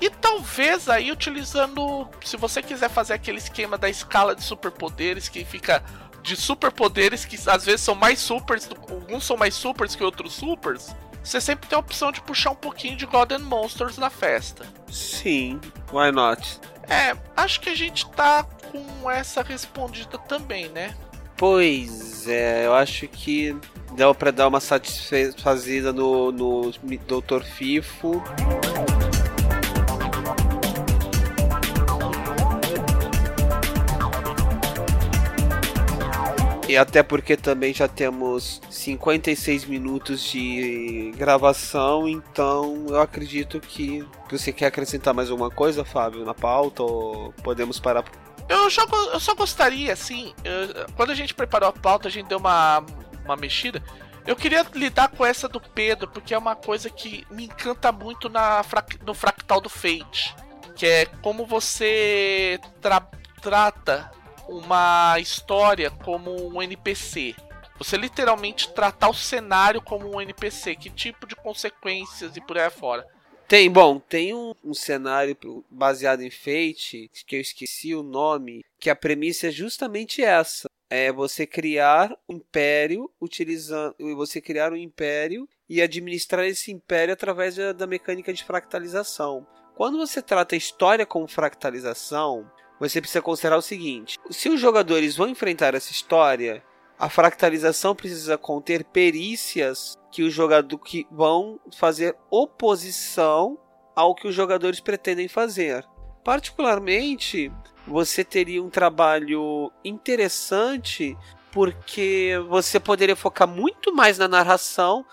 Speaker 1: E talvez aí utilizando. Se você quiser fazer aquele esquema da escala de superpoderes que fica. De superpoderes que às vezes são mais supers. Alguns são mais supers que outros supers você sempre tem a opção de puxar um pouquinho de God and Monsters na festa.
Speaker 2: Sim, why not?
Speaker 1: É, acho que a gente tá com essa respondida também, né?
Speaker 2: Pois é, eu acho que deu para dar uma satisfazida no, no Dr. Fifo. E até porque também já temos 56 minutos de gravação, então eu acredito que você quer acrescentar mais alguma coisa, Fábio, na pauta ou podemos parar?
Speaker 1: Eu só, eu só gostaria, assim, eu, quando a gente preparou a pauta, a gente deu uma, uma mexida. Eu queria lidar com essa do Pedro, porque é uma coisa que me encanta muito na, no fractal do Fate. Que é como você tra trata uma história como um NPC. Você literalmente tratar o cenário como um NPC, que tipo de consequências e por aí fora.
Speaker 2: Tem, bom, tem um, um, cenário baseado em Fate, que eu esqueci o nome, que a premissa é justamente essa. É você criar um império utilizando. Você criar um império e administrar esse império através da, da mecânica de fractalização. Quando você trata a história como fractalização, você precisa considerar o seguinte: se os jogadores vão enfrentar essa história, a fractalização precisa conter perícias que os jogadores que vão fazer oposição ao que os jogadores pretendem fazer. Particularmente, você teria um trabalho interessante porque você poderia focar muito mais na narração.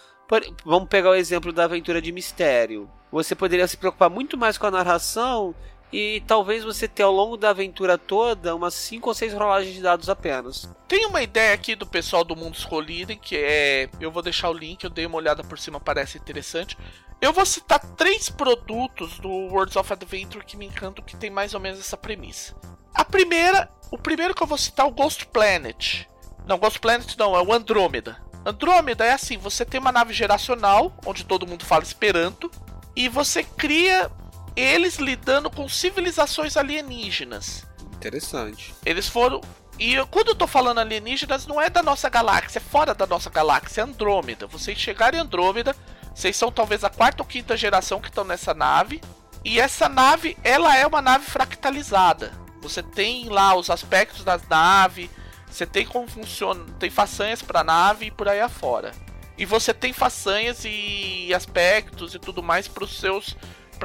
Speaker 2: Vamos pegar o exemplo da aventura de mistério. Você poderia se preocupar muito mais com a narração e talvez você tenha ao longo da aventura toda umas 5 ou 6 rolagens de dados apenas.
Speaker 1: Tem uma ideia aqui do pessoal do Mundo Escolhido que é. Eu vou deixar o link, eu dei uma olhada por cima, parece interessante. Eu vou citar três produtos do Worlds of Adventure que me encantam que tem mais ou menos essa premissa. A primeira, o primeiro que eu vou citar é o Ghost Planet. Não, Ghost Planet não, é o Andrômeda. Andrômeda é assim, você tem uma nave geracional, onde todo mundo fala Esperanto, e você cria eles lidando com civilizações alienígenas.
Speaker 2: Interessante.
Speaker 1: Eles foram. E quando eu tô falando alienígenas, não é da nossa galáxia, é fora da nossa galáxia, é Andrômeda. Vocês chegaram em Andrômeda, vocês são talvez a quarta ou quinta geração que estão nessa nave. E essa nave, ela é uma nave fractalizada. Você tem lá os aspectos da nave, você tem como funciona, tem façanhas para nave e por aí afora. E você tem façanhas e aspectos e tudo mais para os seus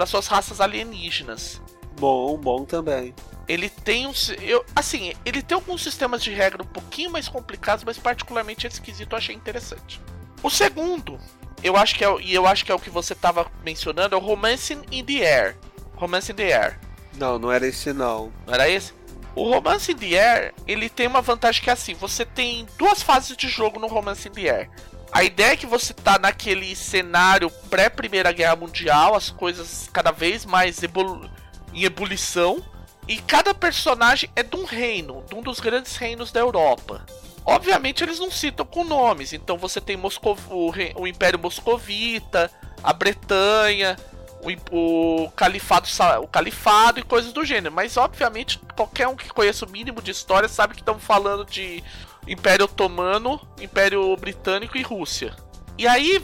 Speaker 1: para suas raças alienígenas.
Speaker 2: Bom, bom também.
Speaker 1: Ele tem um. Eu, assim, ele tem alguns sistemas de regra um pouquinho mais complicados, mas particularmente esse quesito eu achei interessante. O segundo, eu acho que é, e eu acho que é o que você estava mencionando, é o Romancing in the Air. Romance in the Air.
Speaker 2: Não, não era esse não.
Speaker 1: Não era esse? O Romance in the Air, ele tem uma vantagem que é assim, você tem duas fases de jogo no Romance in the Air. A ideia é que você tá naquele cenário pré-Primeira Guerra Mundial, as coisas cada vez mais ebolu em ebulição, e cada personagem é de um reino, de um dos grandes reinos da Europa. Obviamente eles não citam com nomes, então você tem Moscov o, o Império Moscovita, a Bretanha, o, o, califado, o califado e coisas do gênero. Mas obviamente qualquer um que conheça o mínimo de história sabe que estamos falando de Império Otomano, Império Britânico e Rússia. E aí,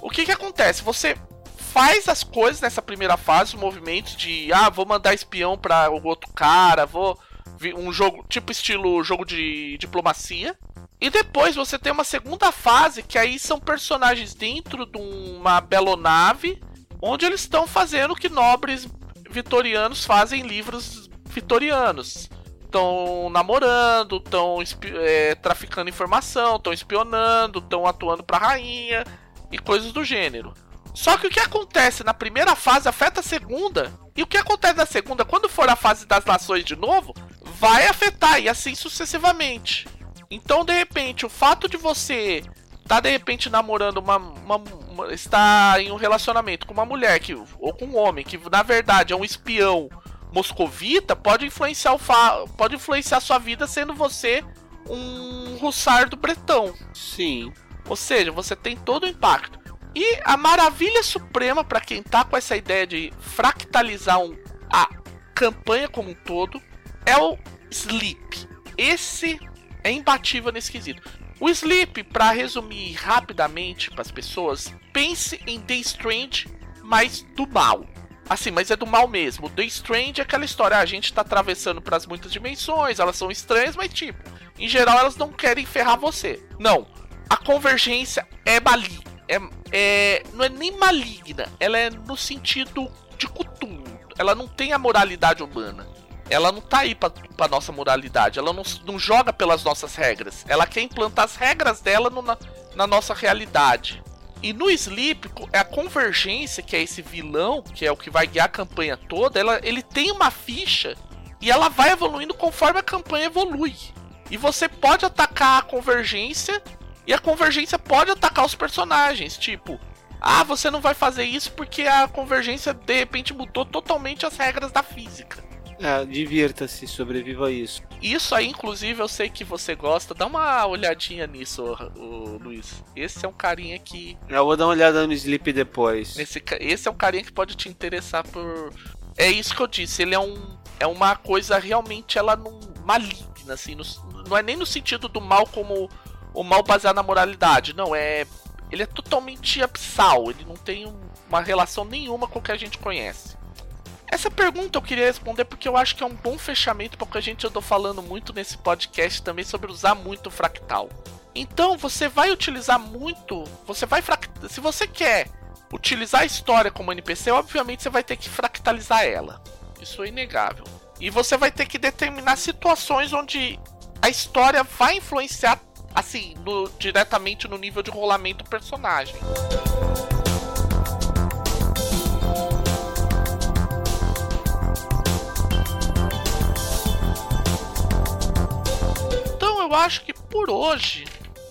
Speaker 1: o que que acontece? Você faz as coisas nessa primeira fase, os movimentos de, ah, vou mandar espião para o outro cara, vou um jogo tipo estilo jogo de diplomacia. E depois você tem uma segunda fase que aí são personagens dentro de uma belonave, onde eles estão fazendo o que nobres vitorianos fazem em livros vitorianos estão namorando, estão é, traficando informação, estão espionando, estão atuando para a rainha e coisas do gênero. Só que o que acontece na primeira fase afeta a segunda, e o que acontece na segunda, quando for a fase das nações de novo, vai afetar e assim sucessivamente. Então, de repente, o fato de você estar tá, de repente namorando uma, uma, uma está em um relacionamento com uma mulher que ou com um homem que na verdade é um espião moscovita pode influenciar o fa pode influenciar a sua vida sendo você um russardo bretão.
Speaker 2: Sim.
Speaker 1: Ou seja, você tem todo o impacto. E a maravilha suprema para quem tá com essa ideia de fractalizar um, a campanha como um todo é o Sleep. Esse é imbatível nesse quesito. O Sleep, para resumir rapidamente para as pessoas, pense em The Strange, mas do mal. Assim, mas é do mal mesmo. The Strange é aquela história, ah, a gente tá atravessando para as muitas dimensões, elas são estranhas, mas tipo, em geral elas não querem ferrar você. Não. A convergência é maligna. É, é, não é nem maligna, ela é no sentido de Cthulhu. Ela não tem a moralidade humana. Ela não tá aí pra, pra nossa moralidade. Ela não, não joga pelas nossas regras. Ela quer implantar as regras dela no, na, na nossa realidade. E no Sleep, a convergência, que é esse vilão, que é o que vai guiar a campanha toda, ela, ele tem uma ficha e ela vai evoluindo conforme a campanha evolui. E você pode atacar a convergência e a convergência pode atacar os personagens, tipo, ah, você não vai fazer isso porque a convergência de repente mudou totalmente as regras da física.
Speaker 2: É, divirta-se, sobreviva a isso.
Speaker 1: Isso aí, inclusive, eu sei que você gosta. Dá uma olhadinha nisso, o, Luiz. Esse é um carinha que.
Speaker 2: Eu vou dar uma olhada no Sleep depois.
Speaker 1: Nesse, esse é um carinha que pode te interessar por. É isso que eu disse. Ele é um. É uma coisa realmente ela não maligna, assim. No, não é nem no sentido do mal como o mal baseado na moralidade. Não, é. Ele é totalmente absal. Ele não tem uma relação nenhuma com o que a gente conhece. Essa pergunta eu queria responder porque eu acho que é um bom fechamento porque a gente andou falando muito nesse podcast também sobre usar muito fractal. Então você vai utilizar muito, você vai fractal, se você quer utilizar a história como NPC, obviamente você vai ter que fractalizar ela. Isso é inegável. E você vai ter que determinar situações onde a história vai influenciar assim, no, diretamente no nível de rolamento do personagem. Eu acho que por hoje,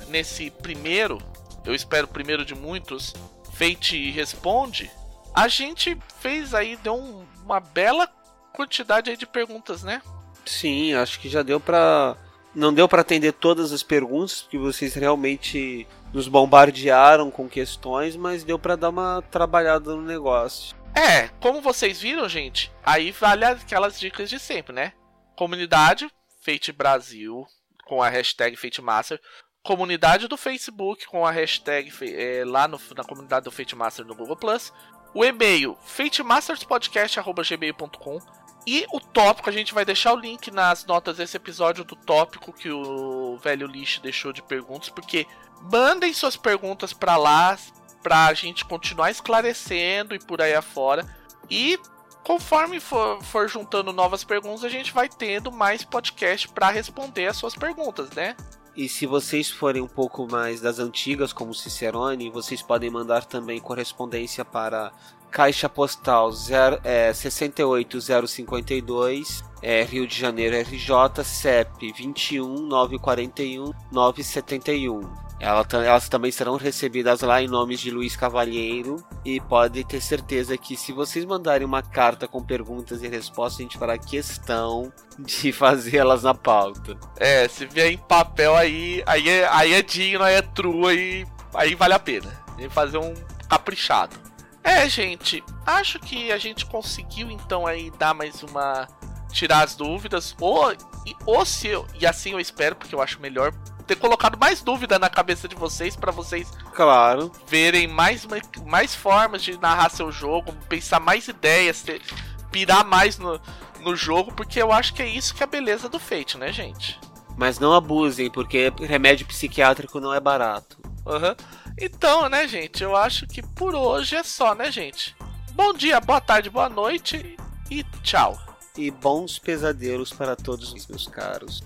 Speaker 1: nesse primeiro, eu espero o primeiro de muitos, Fate Responde, a gente fez aí, deu um, uma bela quantidade aí de perguntas, né?
Speaker 2: Sim, acho que já deu pra. Não deu para atender todas as perguntas, porque vocês realmente nos bombardearam com questões, mas deu para dar uma trabalhada no negócio.
Speaker 1: É, como vocês viram, gente, aí vale aquelas dicas de sempre, né? Comunidade Fate Brasil com a hashtag FateMaster, comunidade do Facebook com a hashtag é, lá no, na comunidade do FateMaster no Google Plus, o e-mail fatemasterspodcast@gmail.com e o tópico, a gente vai deixar o link nas notas desse episódio do tópico que o velho lixo deixou de perguntas, porque mandem suas perguntas para lá pra gente continuar esclarecendo e por aí afora. E conforme for, for juntando novas perguntas, a gente vai tendo mais podcast para responder as suas perguntas, né?
Speaker 2: E se vocês forem um pouco mais das antigas, como Cicerone, vocês podem mandar também correspondência para Caixa Postal 0, é, 68052, é, Rio de Janeiro, RJ, CEP 21 941 971. Ela, elas também serão recebidas lá em nomes de Luiz Cavalheiro e pode ter certeza que se vocês mandarem uma carta com perguntas e respostas, a gente fará questão *laughs* de fazê-las na pauta.
Speaker 1: É, se vier em papel aí, aí é, aí é digno, aí é true, aí, aí vale a pena. E fazer um caprichado. É, gente, acho que a gente conseguiu então aí dar mais uma. tirar as dúvidas. Ou, ou se. E assim eu espero, porque eu acho melhor ter colocado mais dúvida na cabeça de vocês para vocês
Speaker 2: claro
Speaker 1: verem mais, mais formas de narrar seu jogo, pensar mais ideias, ter, pirar mais no, no jogo, porque eu acho que é isso que é a beleza do Fate, né, gente?
Speaker 2: Mas não abusem, porque remédio psiquiátrico não é barato.
Speaker 1: Uhum. Então, né, gente, eu acho que por hoje é só, né, gente? Bom dia, boa tarde, boa noite e tchau.
Speaker 2: E bons pesadelos para todos, meus caros.